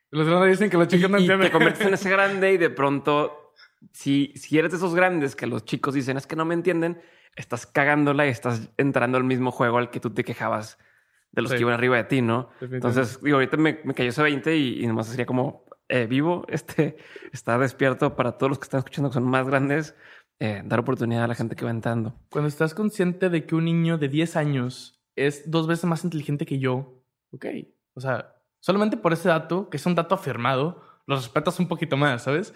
Los grandes dicen que los chicos no y entienden. te conviertes en ese grande y de pronto, si, si eres de esos grandes que los chicos dicen, es que no me entienden, estás cagándola y estás entrando al mismo juego al que tú te quejabas de los Sí. que iban arriba de ti, ¿no? Entonces, digo, ahorita me, me cayó ese 20 y, y nomás sería como eh, vivo, este, estar despierto para todos los que están escuchando que son más grandes, eh, dar oportunidad a la gente que va entrando. Cuando estás consciente de que un niño de 10 años es dos veces más inteligente que yo, ok. O sea, solamente por ese dato, que es un dato afirmado, los respetas un poquito más, ¿sabes?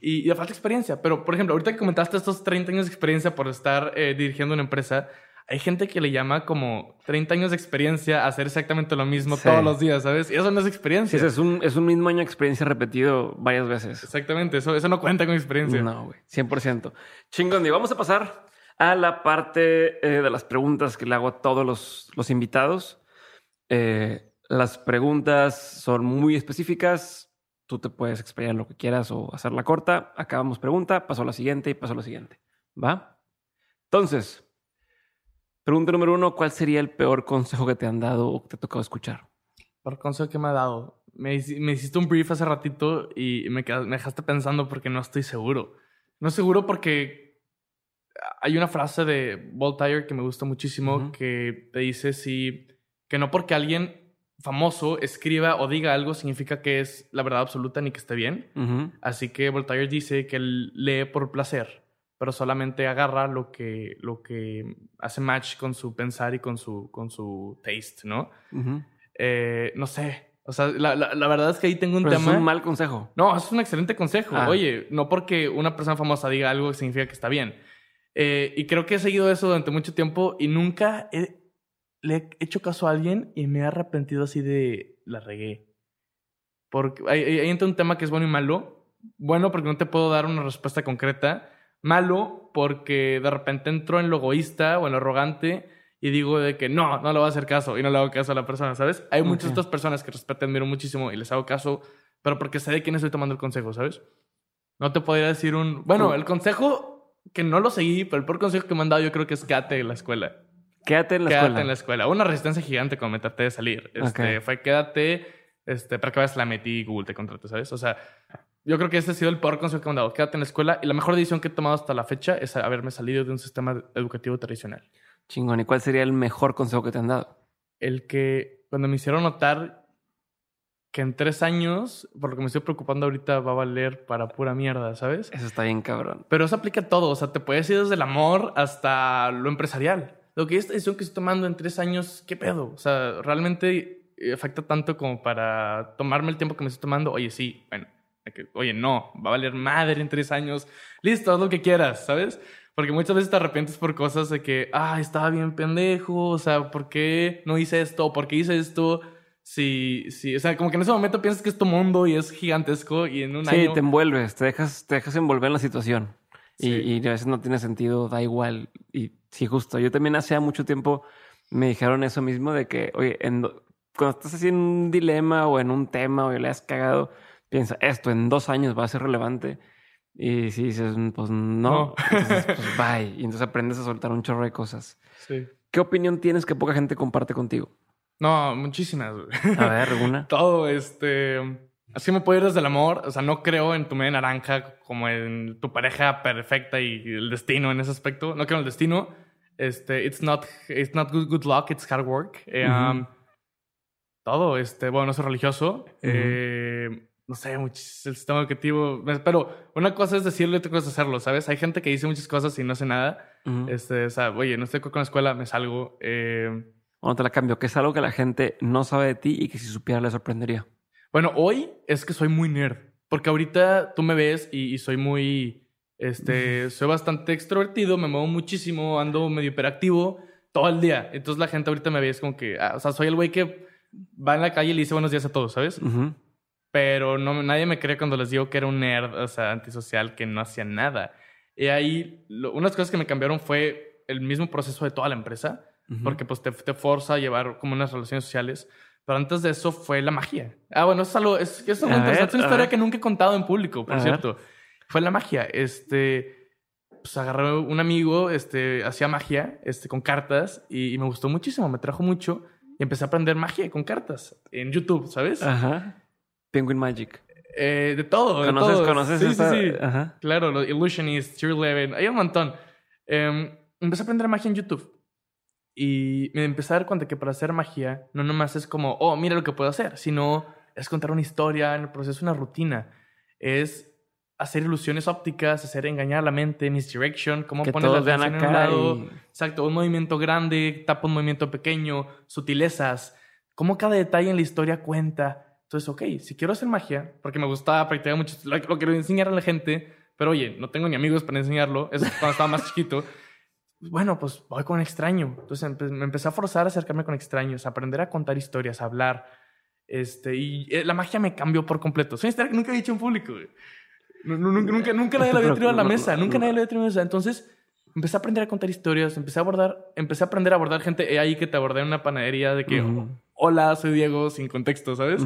Y, y le falta experiencia. Pero, por ejemplo, ahorita que comentaste estos 30 años de experiencia por estar eh, dirigiendo una empresa, hay gente que le llama como 30 años de experiencia a hacer exactamente lo mismo Sí. todos los días, ¿sabes? Y eso no es Sí, experiencia. ese es un, es un mismo año de experiencia repetido varias veces. Exactamente, eso, eso no cuenta con experiencia. No, güey. 100%. Chingón. Y vamos a pasar a la parte eh, de las preguntas que le hago a todos los, los invitados. Eh, las preguntas son muy específicas. Tú te puedes explayar lo que quieras o hacerla corta. Acabamos pregunta, paso a la siguiente y paso a la siguiente. ¿Va? Entonces, pregunta número uno. ¿Cuál sería el peor consejo que te han dado o que te ha tocado escuchar? por consejo que me ha dado. Me, me hiciste un brief hace ratito y me, me dejaste pensando porque no estoy seguro. No seguro porque hay una frase de Voltaire que me gusta muchísimo que te dice si que no porque alguien famoso escriba o diga algo significa que es la verdad absoluta ni que esté bien. Así que Voltaire dice que él lee por placer, pero solamente agarra lo que, lo que hace match con su pensar y con su, con su taste, ¿no? Eh, no sé. O sea, la, la- la verdad es que ahí tengo un Pero es tema. un mal consejo. No, es un excelente consejo. Ah. Oye, no porque una persona famosa diga algo significa que está bien. Eh, y creo que he seguido eso durante mucho tiempo y nunca he- le he hecho caso a alguien y me he arrepentido así de la regué. Porque ahí, entra un tema que es bueno y malo. Bueno, porque no te puedo dar una respuesta concreta. Malo, porque de repente entro en lo egoísta o en lo arrogante y digo de que no, no le voy a hacer caso y no le hago caso a la persona, ¿sabes? Hay muchas Ok. otras personas que respeto admiro muchísimo y les hago caso, pero porque sé de quién estoy tomando el consejo, ¿sabes? No te podría decir un... Bueno, el consejo que no lo seguí, pero el peor consejo que me han dado yo creo que es quédate en la escuela. Quédate en la quédate escuela. en la escuela. Una resistencia gigante cuando me traté de salir. Este. Fue quédate, este, para que vayas a la metí y Google te contrate, ¿sabes? O sea, yo creo que ese ha sido el peor consejo que me han dado. Quédate en la escuela. Y la mejor decisión que he tomado hasta la fecha es haberme salido de un sistema educativo tradicional. Chingón. ¿Y cuál sería el mejor consejo que te han dado? El que cuando me hicieron notar que en tres años, por lo que me estoy preocupando ahorita, va a valer para pura mierda, ¿sabes? Eso está bien cabrón. Pero eso aplica a todo. O sea, te puedes ir desde el amor hasta lo empresarial. Lo que esta decisión que estoy tomando en tres años, ¿qué pedo? O sea, realmente eh, afecta tanto como para tomarme el tiempo que me estoy tomando. Oye, sí, bueno. que- Oye, no, va a valer madre en tres años. Listo, haz lo que quieras, ¿sabes? Porque muchas veces te arrepientes por cosas de que, ah, estaba bien pendejo, o sea, ¿por qué no hice esto? ¿Por qué hice esto? Sí, sí, o sea, como que en ese momento piensas que es tu mundo y es gigantesco y en un Sí, año... te envuelves, te dejas, te dejas envolver en la situación. Y, Sí. y a veces no tiene sentido, da igual. Y sí, justo. Yo también hace mucho tiempo me dijeron eso mismo de que, oye, en do- cuando estás así en un dilema o en un tema o le has cagado, piensa, esto en dos años va a ser relevante. Y si dices, pues no, No. entonces, pues bye. Y entonces aprendes a soltar un chorro de cosas. Sí. ¿Qué opinión tienes que poca gente comparte contigo? No, muchísimas. A ver, alguna. Todo, este... Así me puedo ir desde el amor. O sea, no creo en tu media naranja como en tu pareja perfecta y el destino en ese aspecto. No creo en el destino. Este, it's not, it's not good, good luck, it's hard work. Eh, Ujú. um, todo, este, bueno, no soy religioso. Eh, no sé, el sistema educativo. Pero una cosa es decirlo y otra cosa es hacerlo, ¿sabes? Hay gente que dice muchas cosas y no hace nada. Ujú. Este, o sea, oye, no estoy con la escuela, me salgo. Eh, O no te la cambio, que es algo que la gente no sabe de ti y que si supiera le sorprendería. Bueno, hoy es que soy muy nerd. Porque ahorita tú me ves y, y soy muy. Este. soy bastante extrovertido, me muevo muchísimo, ando medio hiperactivo todo el día. Entonces la gente ahorita me ve es como que. ah, o sea, soy el güey que va en la calle y le dice buenos días a todos, ¿sabes? Ujú. Pero no, nadie me cree cuando les digo que era un nerd, o sea, antisocial, que no hacía nada. Y ahí, lo- unas cosas que me cambiaron fue el mismo proceso de toda la empresa Ujú. porque pues te, te forza a llevar como unas relaciones sociales. Pero antes de eso fue la magia. Ah, bueno, es algo, es, es algo interesante. ver, es una historia ver. que nunca he contado en público, por A ver. cierto. Fue la magia. Este, pues agarré un amigo, este, hacía magia, este, con cartas y, y me gustó muchísimo, me trajo mucho y empecé a aprender magia con cartas en YouTube, ¿sabes? Ajá. Penguin Magic. Eh, de todo, de ¿Conoces, todo. conoces sí, esta? sí, sí. Ajá. Claro, los Illusionist, Tier 11, hay un montón. Em, empecé a aprender magia en YouTube. Y me empecé a dar cuenta que para hacer magia no nomás es como, oh, mira lo que puedo hacer, sino es contar una historia, en el proceso una rutina. Es hacer ilusiones ópticas, hacer engañar a la mente, misdirection, cómo Que poner la atención en un acá lado. y- Exacto, un movimiento grande tapa un movimiento pequeño, sutilezas, cómo cada detalle en la historia cuenta. Entonces, ok, si quiero hacer magia, porque me gustaba practicar mucho, lo, lo quiero enseñar a la gente, pero oye, no tengo ni amigos para enseñarlo, eso es cuando estaba más chiquito. Bueno, pues voy con extraño. Entonces empe- me empecé a forzar a acercarme con extraños, a aprender a contar historias, a hablar. Este, y eh, la magia me cambió por completo. Una historia que nunca he dicho en público. Nunca, nunca, nunca nadie la había traído a la mesa. Nunca nadie la había traído a la mesa. Entonces empecé a aprender a contar historias, empecé a abordar, empecé a aprender a abordar gente. Ahí que te abordé en una panadería de que, hola, soy Diego, sin contexto, ¿sabes?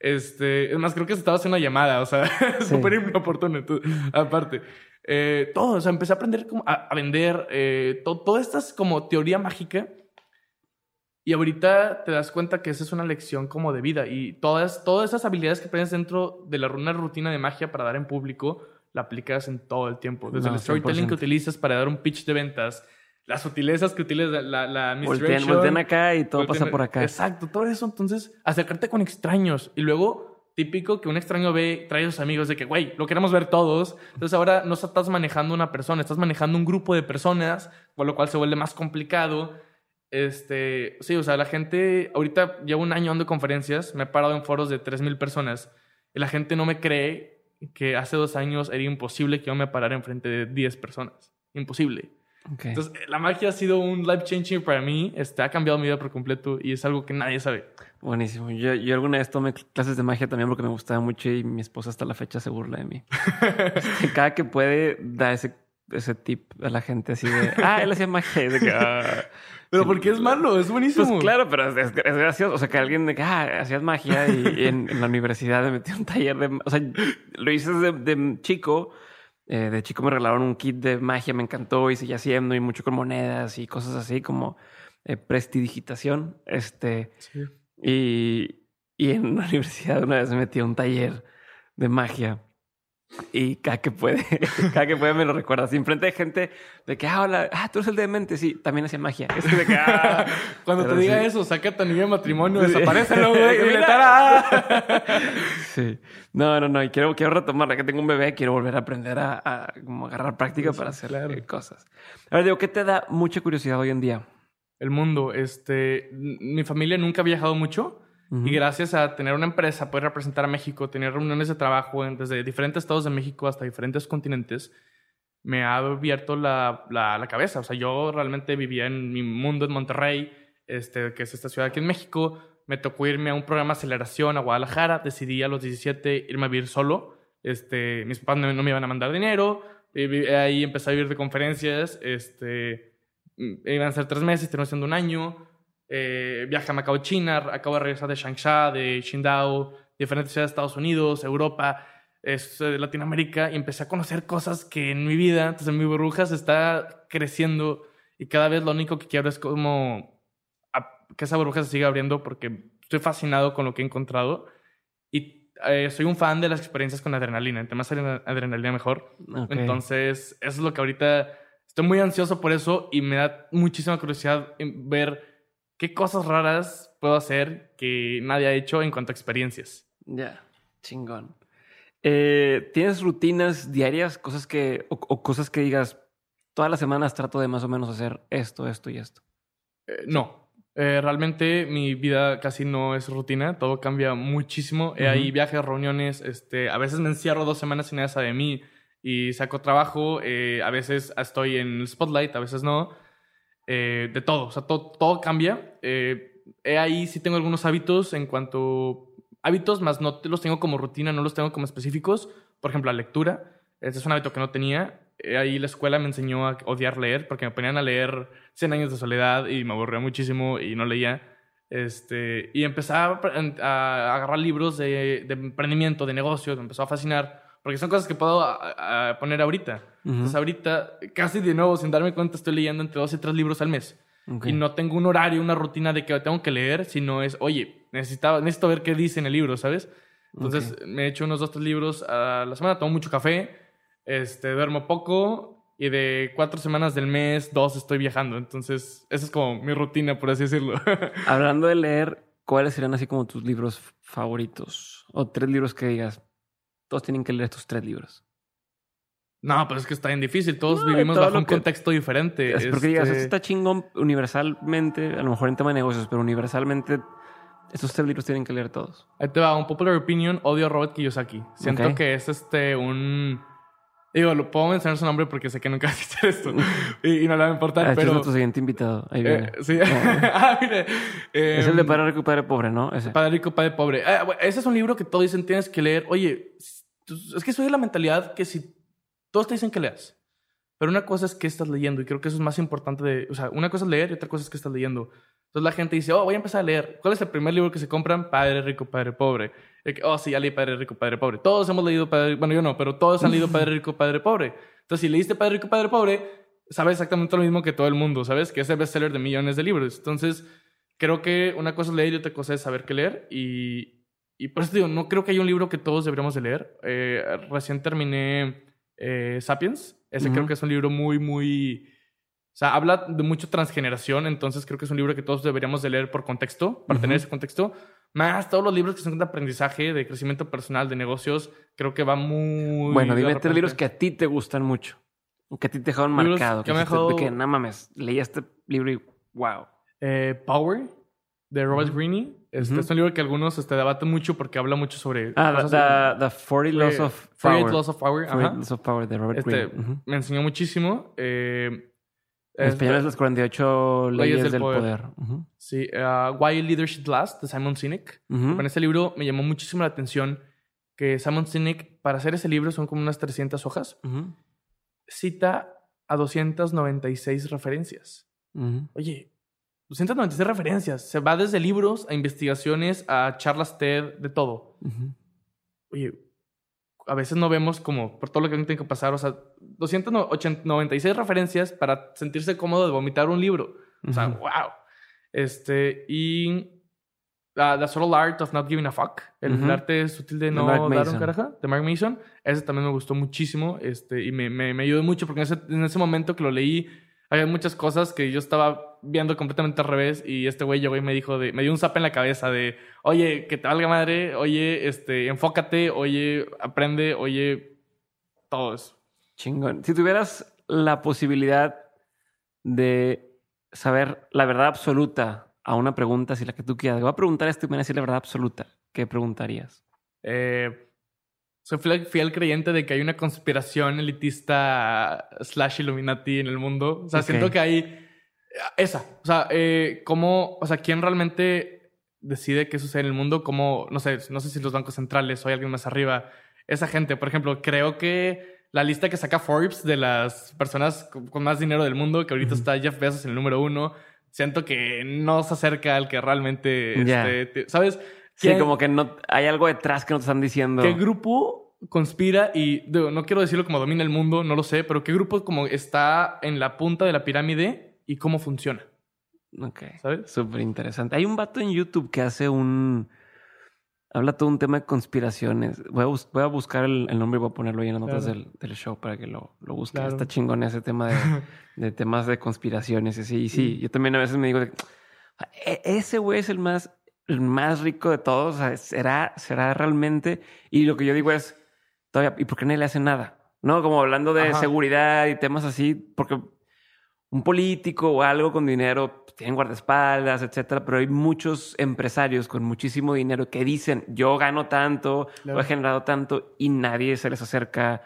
Este, es más, creo que se estaba haciendo una llamada, o sea, Sí. súper inoportuno, tú- aparte. Eh, todo, o sea, empecé a aprender como a, a vender, eh, to- toda esta es como teoría mágica. Y ahorita te das cuenta que esa es una lección como de vida y todas, todas esas habilidades que aprendes dentro de la, una rutina de magia para dar en público, la aplicas en todo el tiempo. Desde No, el storytelling 100%. que utilizas para dar un pitch de ventas, las sutilezas que utilizas, la, la Voltean, voltean acá y todo voltean- pasa por acá. Exacto, todo eso. Entonces, acercarte con extraños y luego, típico que un extraño ve, trae a sus amigos de que, güey, lo queremos ver todos. Entonces, ahora no estás manejando una persona, estás manejando un grupo de personas, por lo cual se vuelve más complicado. Este, sí, o sea, la gente, ahorita llevo un año dando conferencias, me he parado en foros de 3.000 personas y la gente no me cree que hace dos años era imposible que yo me parara enfrente de 10 personas. Imposible. Entonces, la magia ha sido un life changing para mí. Este, ha cambiado mi vida por completo y es algo que nadie sabe. Buenísimo. Yo, yo alguna vez tomé clases de magia también porque me gustaba mucho y mi esposa hasta la fecha se burla de mí. Cada que puede da ese, ese tip a la gente así de, ah, él hacía magia. Y de que, "Ah". Pero porque es malo, es buenísimo. Pues claro, pero es, es- es gracioso. O sea, que alguien de que, ah, hacías magia y, y en, en la universidad me metí un taller de... O sea, lo hice de, de chico. Eh, de chico me regalaron un kit de magia, me encantó y seguí haciendo y mucho con monedas y cosas así como eh, prestidigitación. Este... Sí. Y, y en la universidad una vez me metí a un taller de magia. Y cada que puede, cada que puede me lo recuerda. Así enfrente de gente de que, ah, hola, ah, tú eres el de mente. Sí, también hacía magia. Es de que, ah. Cuando Pero te diga sí. eso, saca tu anillo de matrimonio, Sí. desaparecelo, güey. Sí. No, no, no. Y quiero, quiero retomarla. Que tengo un bebé, quiero volver a aprender a, a como agarrar práctica para hacer claro. eh, cosas. Ahora digo, ¿qué te da mucha curiosidad hoy en día? El mundo, este, mi familia nunca ha viajado mucho. Ujú. Y gracias a tener una empresa, poder representar a México, tener reuniones de trabajo en- desde diferentes estados de México hasta diferentes continentes, me ha abierto la, la, la cabeza. O sea, yo realmente vivía en mi mundo en Monterrey, este, que es esta ciudad aquí en México. Me tocó irme a un programa de aceleración a Guadalajara. Decidí a los 17 irme a vivir solo. Este, mis papás no, no me iban a mandar dinero. Ahí empecé a vivir de conferencias. Este, iban a ser tres meses, terminó siendo un año. Eh, viaje a Macao, China. Acabo de regresar de Changsha, de Qingdao, diferentes ciudades de Estados Unidos, Europa, es, eh, Latinoamérica. Y empecé a conocer cosas que en mi vida, entonces mi burbuja se está creciendo. Y cada vez lo único que quiero es como a- que esa burbuja se siga abriendo porque estoy fascinado con lo que he encontrado. Y eh, soy un fan de las experiencias con adrenalina. Entre más adrena- adrenalina, mejor. Ok. Entonces, eso es lo que ahorita estoy muy ansioso por eso y me da muchísima curiosidad en ver qué cosas raras puedo hacer que nadie ha hecho en cuanto a experiencias. Ya, chingón. Eh, ¿Tienes rutinas diarias, cosas que, o, o cosas que digas, todas las semanas trato de más o menos hacer esto, esto y esto? Eh, no. Eh, realmente mi vida casi no es rutina, todo cambia muchísimo. Eh, hay Ujú. viajes, reuniones, este, a veces me encierro dos semanas nadie sabe de mí y saco trabajo, eh, a veces estoy en el spotlight, a veces no. Eh, de todo, o sea, todo, todo cambia. Eh, ahí sí tengo algunos hábitos en cuanto hábitos, más no los tengo como rutina, no los tengo como específicos. Por ejemplo, la lectura. Este es un hábito que no tenía. Eh, ahí la escuela me enseñó a odiar leer porque me ponían a leer 100 años de soledad y me aburría muchísimo y no leía. Este, y empezaba a agarrar libros de, de emprendimiento, de negocio, me empezó a fascinar porque son cosas que puedo a- a poner ahorita. Entonces ahorita, casi de nuevo, sin darme cuenta, estoy leyendo entre dos y tres libros al mes. Y no tengo un horario, una rutina de que tengo que leer, sino es, oye, necesitaba, necesito ver qué dice en el libro, ¿sabes? Entonces me he hecho unos dos, tres libros a la semana, tomo mucho café, este, duermo poco y de cuatro semanas del mes, dos estoy viajando. Entonces, esa es como mi rutina, por así decirlo. Hablando de leer, ¿cuáles serían así como tus libros favoritos? O tres libros que digas, todos tienen que leer estos tres libros. no, pero es que está bien difícil. Todos No, vivimos todo bajo un contexto diferente. Es porque digas, Este, esto está chingón universalmente, a lo mejor en tema de negocios, pero universalmente estos tres libros tienen que leer todos. Ahí te va, un popular opinion, odio a Robert Kiyosaki. Siento Ok. que es este un... Digo, lo puedo mencionar su nombre porque sé que nunca vas a hacer esto y, y no le va a importar, Ah, este es pero... nuestro siguiente invitado. Ahí viene. eh, sí. ah, mire. es el de Padre Rico y Padre Pobre, ¿no? Ese. Padre rico, padre pobre. Ah, bueno, ese es un libro que todos dicen tienes que leer. Oye, es que soy de la mentalidad que si todos te dicen que leas, pero una cosa es que estás leyendo y creo que eso es más importante de, o sea, una cosa es leer y otra cosa es que estás leyendo. Entonces la gente dice, oh, voy a empezar a leer. ¿Cuál es el primer libro que se compran? Padre rico, padre pobre. Oh, sí, ya leí Padre rico, padre pobre. Todos hemos leído Padre, bueno, yo no, pero todos han leído Padre rico, padre pobre. Entonces si leíste Padre rico, padre pobre, sabes exactamente lo mismo que todo el mundo, ¿sabes? Que es el bestseller de millones de libros. Entonces creo que una cosa es leer y otra cosa es saber qué leer. Y, y por eso digo, no creo que haya un libro que todos deberíamos de leer. Eh, recién terminé eh, Sapiens. Ese creo Ujú. que es un libro muy, muy... O sea, habla de mucho transgeneración, entonces creo que es un libro que todos deberíamos de leer por contexto, para Ujú. tener ese contexto. Más todos los libros que son de aprendizaje, de crecimiento personal, de negocios, creo que va muy... Bueno, dime tres libros que a ti te gustan mucho. Que a ti te dejaron Libros marcado. que me dejado- que no mames, leí este libro y wow. Eh, Power, de Robert Ujú. Greene. Este Ujú. es un libro que algunos este, debaten mucho porque habla mucho sobre... Ah, cosas the, the, the 40 Laws of 48 Power. Laws of Power. 48 ajá. Laws of Power de Robert Este, Greene. Ujú. Me enseñó muchísimo. Eh, En español es las 48 leyes, Leyes del del poder. poder. Ujú. Sí, uh, Why Leadership Lasts, de Simon Sinek. Con este libro me llamó muchísimo la atención que Simon Sinek, para hacer ese libro, son como unas 300 hojas, cita a 296 referencias. Oye, 296 referencias. Se va desde libros a investigaciones a charlas TED, de todo. Ujú. Oye, a veces no vemos como por todo lo que tiene que pasar. O sea, 296 referencias para sentirse cómodo de vomitar un libro. O sea, wow. Este, y la The Subtle Art of Not Giving a Fuck, el Ujú. arte sutil de no dar un carajo, de Mark Mason. Ese también me gustó muchísimo este, y me, me, me ayudó mucho porque en ese, en ese momento que lo leí, había muchas cosas que yo estaba viendo completamente al revés y este güey llegó y me dijo, de, me dio un zap en la cabeza de, oye, que te valga madre, oye, este, enfócate, oye, aprende, oye, todo eso. Chingón. Si tuvieras la posibilidad de saber la verdad absoluta a una pregunta, si la que tú quieras, voy a preguntar esto y me van a decir la verdad absoluta, ¿qué preguntarías? Eh, soy fiel, creyente de que hay una conspiración elitista slash Illuminati en el mundo. O sea, siento que hay esa. O sea, eh, cómo, o sea, quién realmente decide qué sucede en el mundo, cómo, no sé, no sé si los bancos centrales o hay alguien más arriba. Esa gente, por ejemplo, creo que la lista que saca Forbes de las personas con más dinero del mundo, que ahorita Ujú. está Jeff Bezos en el número uno, siento que no se acerca al que realmente, este, ¿sabes? Sí, ¿Quién- como que no hay algo detrás que no te están diciendo. ¿Qué grupo conspira y digo, no quiero decirlo como domina el mundo, no lo sé, pero qué grupo como está en la punta de la pirámide y cómo funciona, Ok. ¿sabes? Súper interesante. Hay un vato en YouTube que hace un. Habla todo un tema de conspiraciones. Voy a, bus- voy a buscar el, el nombre y voy a ponerlo ahí en las notas Claro. del, del show para que lo, lo busquen. Claro. Está chingón ese tema de, de temas de conspiraciones. Y sí, y sí, yo también a veces me digo, de, "E- ese güey es el más, el más rico de todos. O sea, ¿será, será realmente. Y lo que yo digo es, todavía, ¿y por qué nadie le hace nada? No, como hablando de Ajá. seguridad y temas así, porque un político o algo con dinero pues, tienen guardaespaldas, etcétera, pero hay muchos empresarios con muchísimo dinero que dicen yo gano tanto, Claro. o he generado tanto y nadie se les acerca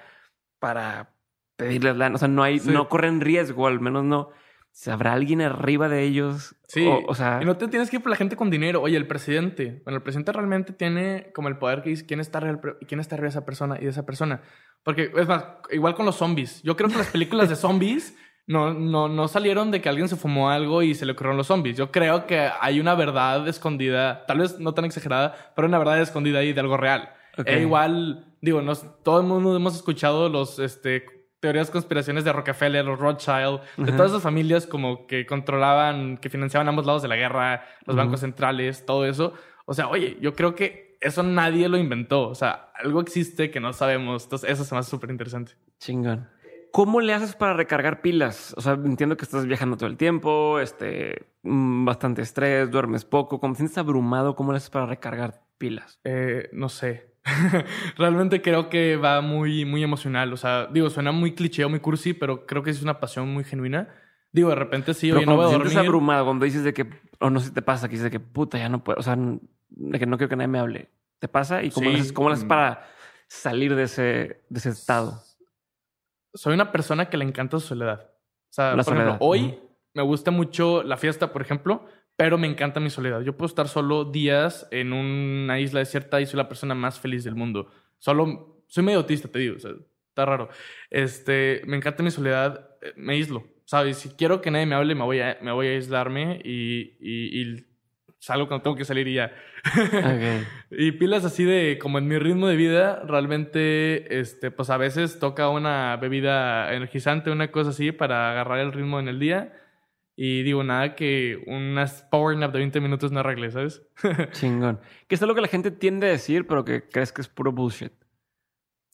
para pedirles lana. O sea, no hay, Sí. no corren riesgo, al menos no. ¿Sabrá alguien arriba de ellos? Sí, O, o sea, y no te tienes que ir por la gente con dinero. Oye, el presidente, bueno, el presidente realmente tiene como el poder que dice quién está arriba, quién está arriba de esa persona y de esa persona. Porque, es más, igual con los zombies. Yo creo que las películas de zombies no, no, no salieron de que alguien se fumó algo y se le ocurrieron los zombies. Yo creo que hay una verdad escondida, tal vez no tan exagerada, pero una verdad escondida ahí de algo real. E igual, digo, nos, todo el mundo hemos escuchado los, este, teorías conspiraciones de Rockefeller, los Rothschild, de Ajá. todas esas familias como que controlaban, que financiaban ambos lados de la guerra, los bancos centrales, todo eso. O sea, oye, yo creo que eso nadie lo inventó. O sea, algo existe que no sabemos. Entonces, eso se me hace súper interesante. chingón. ¿Cómo le haces para recargar pilas? O sea, entiendo que estás viajando todo el tiempo, este, mm, bastante estrés, duermes poco. Como te sientes abrumado, ¿cómo le haces para recargar pilas? Eh, no sé. Realmente creo que va muy, muy emocional. O sea, digo, suena muy cliché o muy cursi, pero creo que es una pasión muy genuina. Digo, de repente sí, Pero oye, no voy te a dormir. abrumado, cuando dices de que, o no sé si te pasa, que dices de que puta, ya no puedo, o sea, de que no quiero que nadie me hable. ¿Te pasa? ¿Y cómo, Sí. le, haces, cómo le haces Mm. para salir de ese, de ese estado? soy una persona que le encanta su soledad. O sea, La por ejemplo, soledad, hoy ujú. me gusta mucho la fiesta, por ejemplo, pero me encanta mi soledad. Yo puedo estar solo días en una isla desierta y soy la persona más feliz del mundo. Solo, soy medio autista, te digo, o sea, está raro. Este, me encanta mi soledad, eh, me aíslo, ¿sabes? Si quiero que nadie me hable, me voy a, me voy a aislarme y, y, y salgo cuando tengo que salir y ya. Ok. Y pilas así de, como en mi ritmo de vida, realmente, este, pues a veces toca una bebida energizante, una cosa así, para agarrar el ritmo en el día. Y digo, nada que unas power nap de 20 minutos no arregle, ¿sabes? Chingón. Que es lo que la gente tiende a decir, pero que crees que es puro bullshit.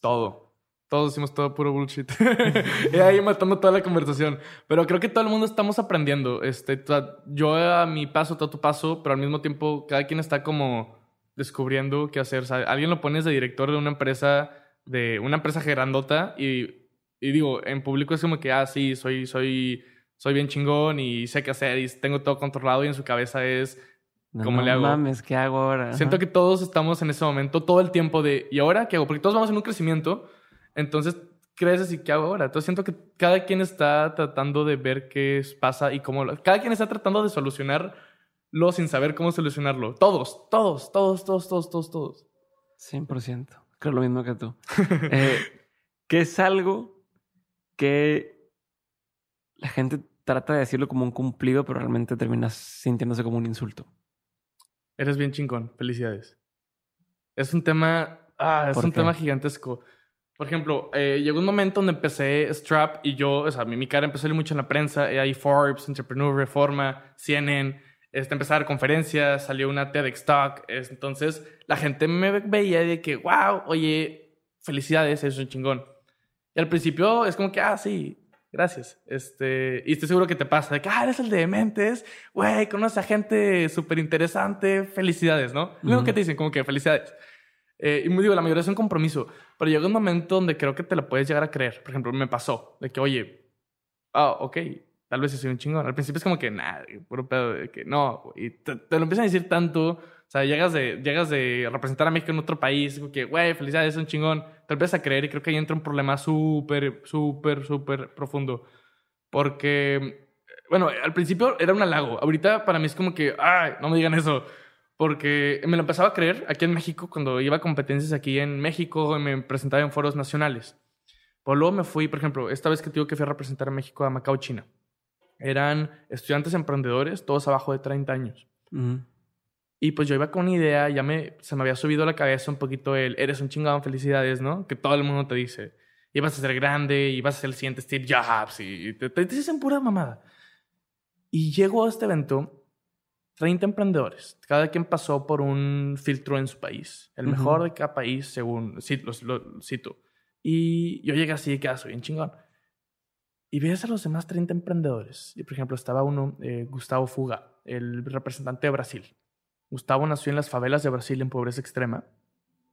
Todo. Todos decimos todo puro bullshit. y ahí matando toda la conversación. Pero creo que todo el mundo estamos aprendiendo. Este, yo a mi paso, todo tu paso, pero al mismo tiempo cada quien está como descubriendo qué hacer. O sea, alguien lo pones de director de una empresa, de una empresa grandota y, y digo, en público es como que, ah, sí, soy, soy soy bien chingón y sé qué hacer y tengo todo controlado y en su cabeza es ¿cómo le hago? mames, ¿qué hago ahora? Siento que todos estamos en ese momento todo el tiempo de ¿y ahora qué hago? Porque todos vamos en un crecimiento, entonces creces y ¿qué hago ahora? Entonces siento que cada quien está tratando de ver qué pasa y cómo... Cada quien está tratando de solucionarlo sin saber cómo solucionarlo. Todos, todos, todos, todos, todos, todos, todos. 100%. Creo lo mismo que tú. eh, que es algo que la gente trata de decirlo como un cumplido, pero realmente terminas sintiéndose como un insulto. Eres bien chingón. Felicidades. Es un tema. Ah, es un tema gigantesco. Por ejemplo, eh, llegó un momento donde empecé Strap y yo, o sea, mi, mi cara empezó a salir mucho en la prensa. Hay Forbes, Entrepreneur, Reforma, CNN. Este, empecé a dar conferencias, salió una TEDx Talk. entonces, la gente me veía de que, wow, oye, felicidades, es un chingón. Y al principio es como que, ah, sí, Gracias. Este, y estoy seguro que te pasa de que, ah, eres el de Mentes, güey, conoces a gente súper interesante, felicidades, ¿no? Luego que te dicen como que felicidades. Eh, y me digo, la mayoría es un compromiso, pero llega un momento donde creo que te lo puedes llegar a creer. Por ejemplo, me pasó de que, oye, ah, ok, tal vez soy un chingón. Al principio es como que, nada, puro pedo de que no, y te, te lo empiezan a decir tanto sea, llegas de, llegas de representar a México en otro país, que, güey, felicidades, es un chingón. Te empiezas a creer y creo que ahí entra un problema súper, súper, súper profundo. Porque, bueno, al principio era un halago. Ahorita para mí es como que, ay, no me digan eso. Porque me lo empezaba a creer aquí en México, cuando iba a competencias aquí en México, me presentaba en foros nacionales. Pues luego me fui, por ejemplo, esta vez que tuve que fui a representar a México a Macao, China. Eran estudiantes emprendedores, todos abajo de 30 años. Y pues yo iba con una idea, ya me, se me había subido a la cabeza un poquito el, eres un chingón, felicidades, ¿no? Que todo el mundo te dice, ibas a ser grande, ibas a ser el siguiente Steve Jobs, y te, te, dicen pura mamada. Y llego a este evento, 30 emprendedores, cada quien pasó por un filtro en su país, el mejor de cada país, según, lo, cito. Y yo llegué así, que ah, soy bien chingón. Y ves a los demás 30 emprendedores. Y por ejemplo, estaba uno, eh, Gustavo Fuga, el representante de Brasil Gustavo nació en las favelas de Brasil en pobreza extrema.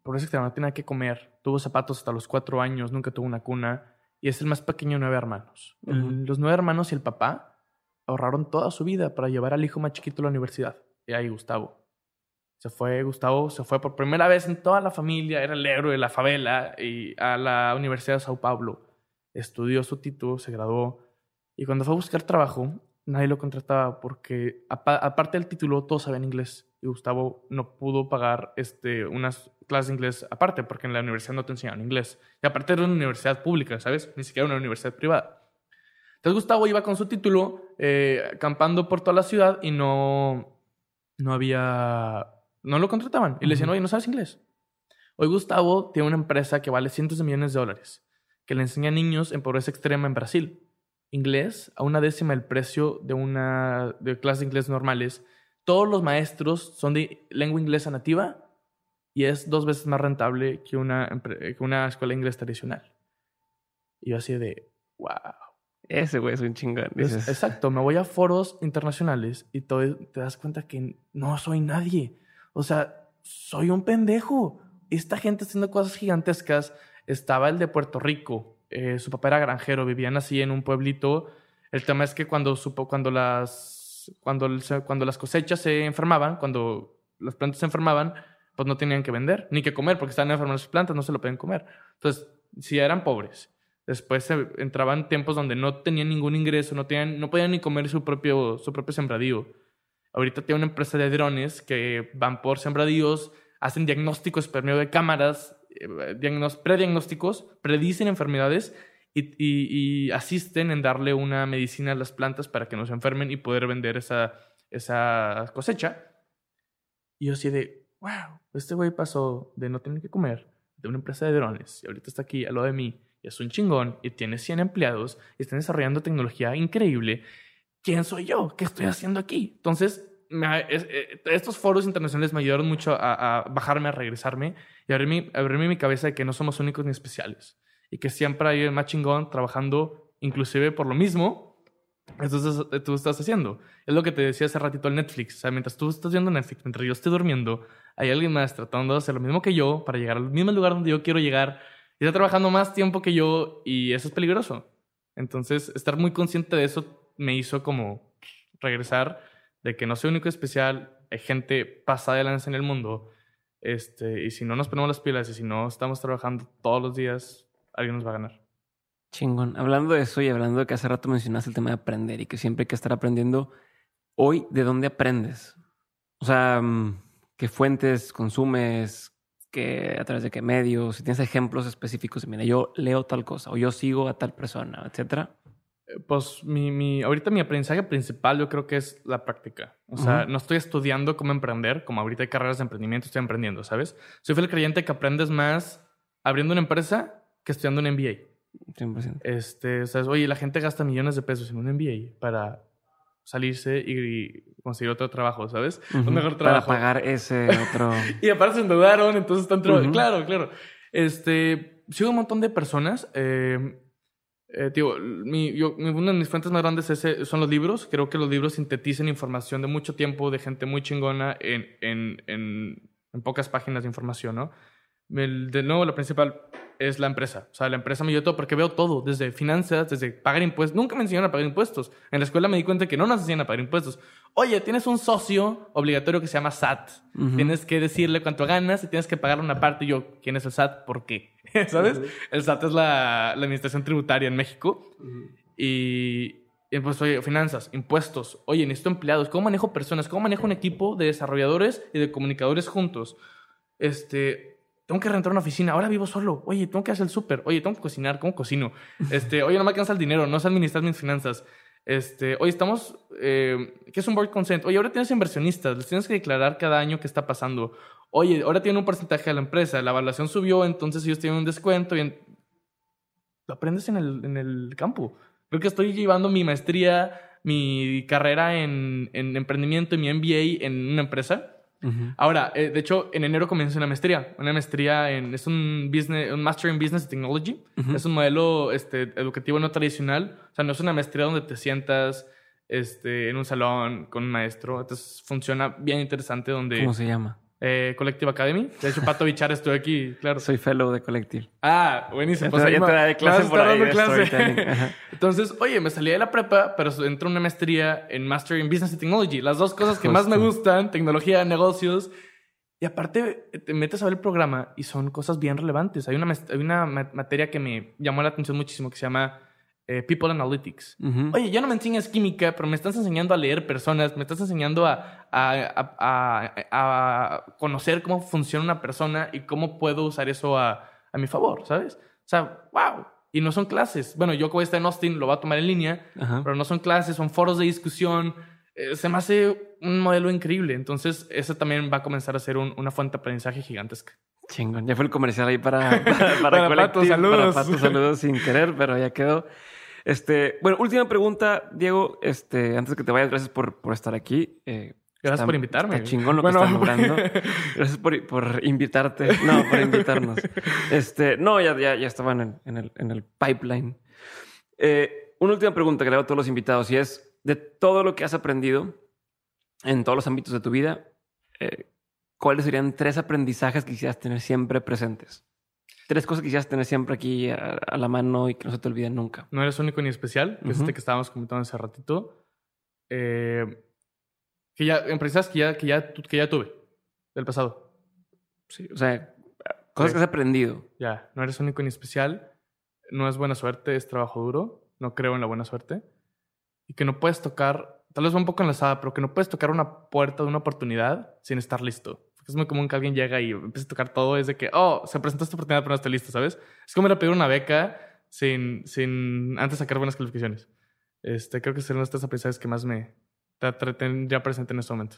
Pobreza extrema, no tenía que comer. Tuvo zapatos hasta los cuatro años, nunca tuvo una cuna. Y es el más pequeño de nueve hermanos. los nueve hermanos y el papá ahorraron toda su vida para llevar al hijo más chiquito a la universidad. Y ahí Gustavo. Se fue, Gustavo se fue por primera vez en toda la familia, era el héroe de la favela, y a la Universidad de Sao Paulo. Estudió su título, se graduó. Y cuando fue a buscar trabajo, nadie lo contrataba porque, aparte del título, todos sabían inglés y Gustavo no pudo pagar este, unas clases de inglés aparte, porque en la universidad no te enseñaban inglés. Y aparte era una universidad pública, ¿sabes? Ni siquiera una universidad privada. Entonces Gustavo iba con su título, eh, acampando por toda la ciudad y no, no había, no lo contrataban. Y le decían, oye, ¿no sabes inglés? Hoy Gustavo tiene una empresa que vale cientos de millones de dólares, que le enseña a niños en pobreza extrema en Brasil. Inglés a una décima el precio de una de clases de inglés normales todos los maestros son de lengua inglesa nativa y es dos veces más rentable que una, que una escuela inglés tradicional. Y yo así de, wow. Ese güey es un chingón. exacto, me voy a foros internacionales y te, te das cuenta que no soy nadie. O sea, soy un pendejo. Esta gente haciendo cosas gigantescas. Estaba el de Puerto Rico. Eh, su papá era granjero, vivían así en un pueblito. El tema es que cuando, supo, cuando las cuando, cuando las cosechas se enfermaban, cuando las plantas se enfermaban, pues no tenían que vender ni que comer porque estaban enfermas las plantas, no se lo pueden comer. Entonces, si eran pobres, después entraban tiempos donde no tenían ningún ingreso, no, tenían, no podían ni comer su propio, su propio sembradío. Ahorita tiene una empresa de drones que van por sembradíos, hacen diagnósticos por de cámaras, prediagnósticos, predicen enfermedades y, asisten en darle una medicina a las plantas para que no se enfermen y poder vender esa, esa cosecha. Y yo así de, wow, este güey pasó de no tener que comer, de una empresa de drones, y ahorita está aquí a lo de mí, y es un chingón, y tiene 100 empleados, y están desarrollando tecnología increíble. ¿quién soy yo? ¿Qué estoy haciendo aquí? Entonces, eh, estos foros internacionales me ayudaron mucho a, bajarme, a regresarme y abrirme, abrirme mi cabeza de que no somos únicos ni especiales y que siempre hay un más chingón trabajando inclusive por lo mismo entonces tú estás haciendo. Es lo que te decía hace ratito el Netflix. O sea, mientras tú estás viendo Netflix, mientras yo estoy durmiendo, hay alguien más tratando de hacer lo mismo que yo para llegar al mismo lugar donde yo quiero llegar y está trabajando más tiempo que yo y eso es peligroso. Entonces, estar muy consciente de eso me hizo como regresar de que no soy único especial, hay gente pasada de lanza en el mundo. Este, y si no nos ponemos las pilas y si no estamos trabajando todos los días, alguien nos va a ganar. Chingón. Hablando de eso y hablando de que hace rato mencionaste el tema de aprender y que siempre hay que estar aprendiendo, hoy, ¿de dónde aprendes? O sea, mm, ¿qué fuentes consumes? ¿Qué, ¿A través de qué medios? Si tienes ejemplos específicos, mira, yo leo tal cosa o yo sigo a tal persona, etcétera. Pues mi, mi, ahorita mi aprendizaje principal yo creo que es la práctica. O sea, no estoy estudiando cómo emprender, como ahorita hay carreras de emprendimiento, estoy emprendiendo, ¿sabes? Soy fiel creyente que aprendes más abriendo una empresa que estudiando un MBA. 100%. Este, sea, oye, la gente gasta millones de pesos en un MBA para salirse y, conseguir otro trabajo, ¿sabes? Un mejor trabajo. Para pagar ese otro. y aparte se endeudaron, entonces están... Claro, claro. Este, sigo un montón de personas. Eh, eh, mi, yo, una de mis fuentes más grandes es, son los libros. Creo que los libros sintetizan información de mucho tiempo de gente muy chingona en, en, en, en pocas páginas de información, ¿no? De nuevo, la principal es la empresa. O sea, la empresa me ayuda todo porque veo todo, desde finanzas, desde pagar impuestos. Nunca me enseñaron a pagar impuestos. En la escuela me di cuenta que no nos enseñan a pagar impuestos. Oye, tienes un socio obligatorio que se llama SAT. Tienes que decirle cuánto ganas y tienes que pagar una parte. Y yo, ¿quién es el SAT? ¿Por qué? ¿Sabes? El SAT es la, la administración tributaria en México. Y, y pues, oye, finanzas, impuestos. Oye, necesito empleados. ¿Cómo manejo personas? ¿Cómo manejo un equipo de desarrolladores y de comunicadores juntos? Este, tengo que rentar una oficina, ahora vivo solo, oye, tengo que hacer el súper, oye, tengo que cocinar, ¿cómo cocino? Este, oye, no me alcanza el dinero, no sé administrar mis finanzas. Este, oye, estamos, eh, ¿qué es un board consent? Oye, ahora tienes inversionistas, les tienes que declarar cada año qué está pasando. Oye, ahora tienen un porcentaje de la empresa, la evaluación subió, entonces ellos tienen un descuento y lo aprendes en el, en el campo. Creo que estoy llevando mi maestría, mi carrera en, en emprendimiento y mi MBA en una empresa Ahora, eh, de hecho, en enero comencé una maestría. Una maestría en. Es un, business, un Master in Business Technology. Es un modelo este, educativo no tradicional. O sea, no es una maestría donde te sientas este, en un salón con un maestro. Entonces, funciona bien interesante. donde ¿Cómo se llama? Eh, Collective Academy. De hecho, Pato Bichar estoy aquí, claro. Soy fellow de Collective. Ah, buenísimo. Pues ya te clase por ahí Entonces, oye, me salí de la prepa, pero entró una maestría en Master in Business and Technology. Las dos cosas que más me gustan, tecnología, negocios. Y aparte, te metes a ver el programa y son cosas bien relevantes. Hay una, hay una materia que me llamó la atención muchísimo que se llama eh, People Analytics. Oye, ya no me enseñas química, pero me estás enseñando a leer personas, me estás enseñando a, a, conocer cómo funciona una persona y cómo puedo usar eso a, mi favor, ¿sabes? O sea, wow. Y no son clases. Bueno, yo como está en Austin lo voy a tomar en línea, pero no son clases, son foros de discusión. Eh, se me hace un modelo increíble. Entonces, eso también va a comenzar a ser una fuente de aprendizaje gigantesca. Chingón. Ya fue el comercial ahí para, para, para, saludos. Para saludos sin querer, pero ya quedó. Este, bueno, última pregunta, Diego. Este, antes que te vayas, gracias por, por estar aquí. Eh, gracias por invitarme. Está chingón lo que estás logrando. Gracias por, por, invitarte. No, por invitarnos. Este, no, ya, ya, ya estaban en, el, en el pipeline. Eh, una última pregunta que le hago a todos los invitados y es, de todo lo que has aprendido en todos los ámbitos de tu vida, eh, ¿cuáles serían tres aprendizajes que quisieras tener siempre presentes? Tres cosas que quisieras tener siempre aquí a, la mano y que no se te olviden nunca. No eres único ni especial, que es este que estábamos comentando hace ratito. Eh, que ya, empresas que ya, que, ya, que ya tuve del pasado. Sí, o sea, cosas que has aprendido. Ya, no eres único ni especial. No es buena suerte, es trabajo duro. No creo en la buena suerte. Y que no puedes tocar, tal vez va un poco enlazada, pero que no puedes tocar una puerta de una oportunidad sin estar listo es muy común que alguien llega y empiece a tocar todo. Es de que, oh, se presentó esta oportunidad, pero no estoy listo, ¿sabes? Es como ir a pedir una beca sin, sin antes sacar buenas calificaciones. Este, creo que serían las tres aprendizajes que más me tendría presente en este momento.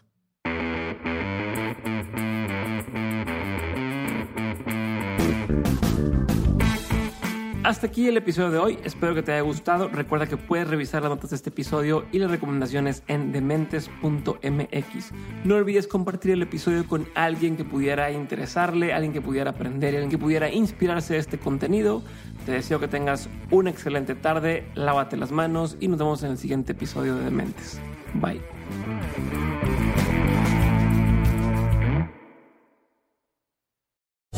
Hasta aquí el episodio de hoy. Espero que te haya gustado. Recuerda que puedes revisar las notas de este episodio y las recomendaciones en dementes.mx. No olvides compartir el episodio con alguien que pudiera interesarle, alguien que pudiera aprender, alguien que pudiera inspirarse de este contenido. Te deseo que tengas una excelente tarde, lávate las manos y nos vemos en el siguiente episodio de Dementes. Bye.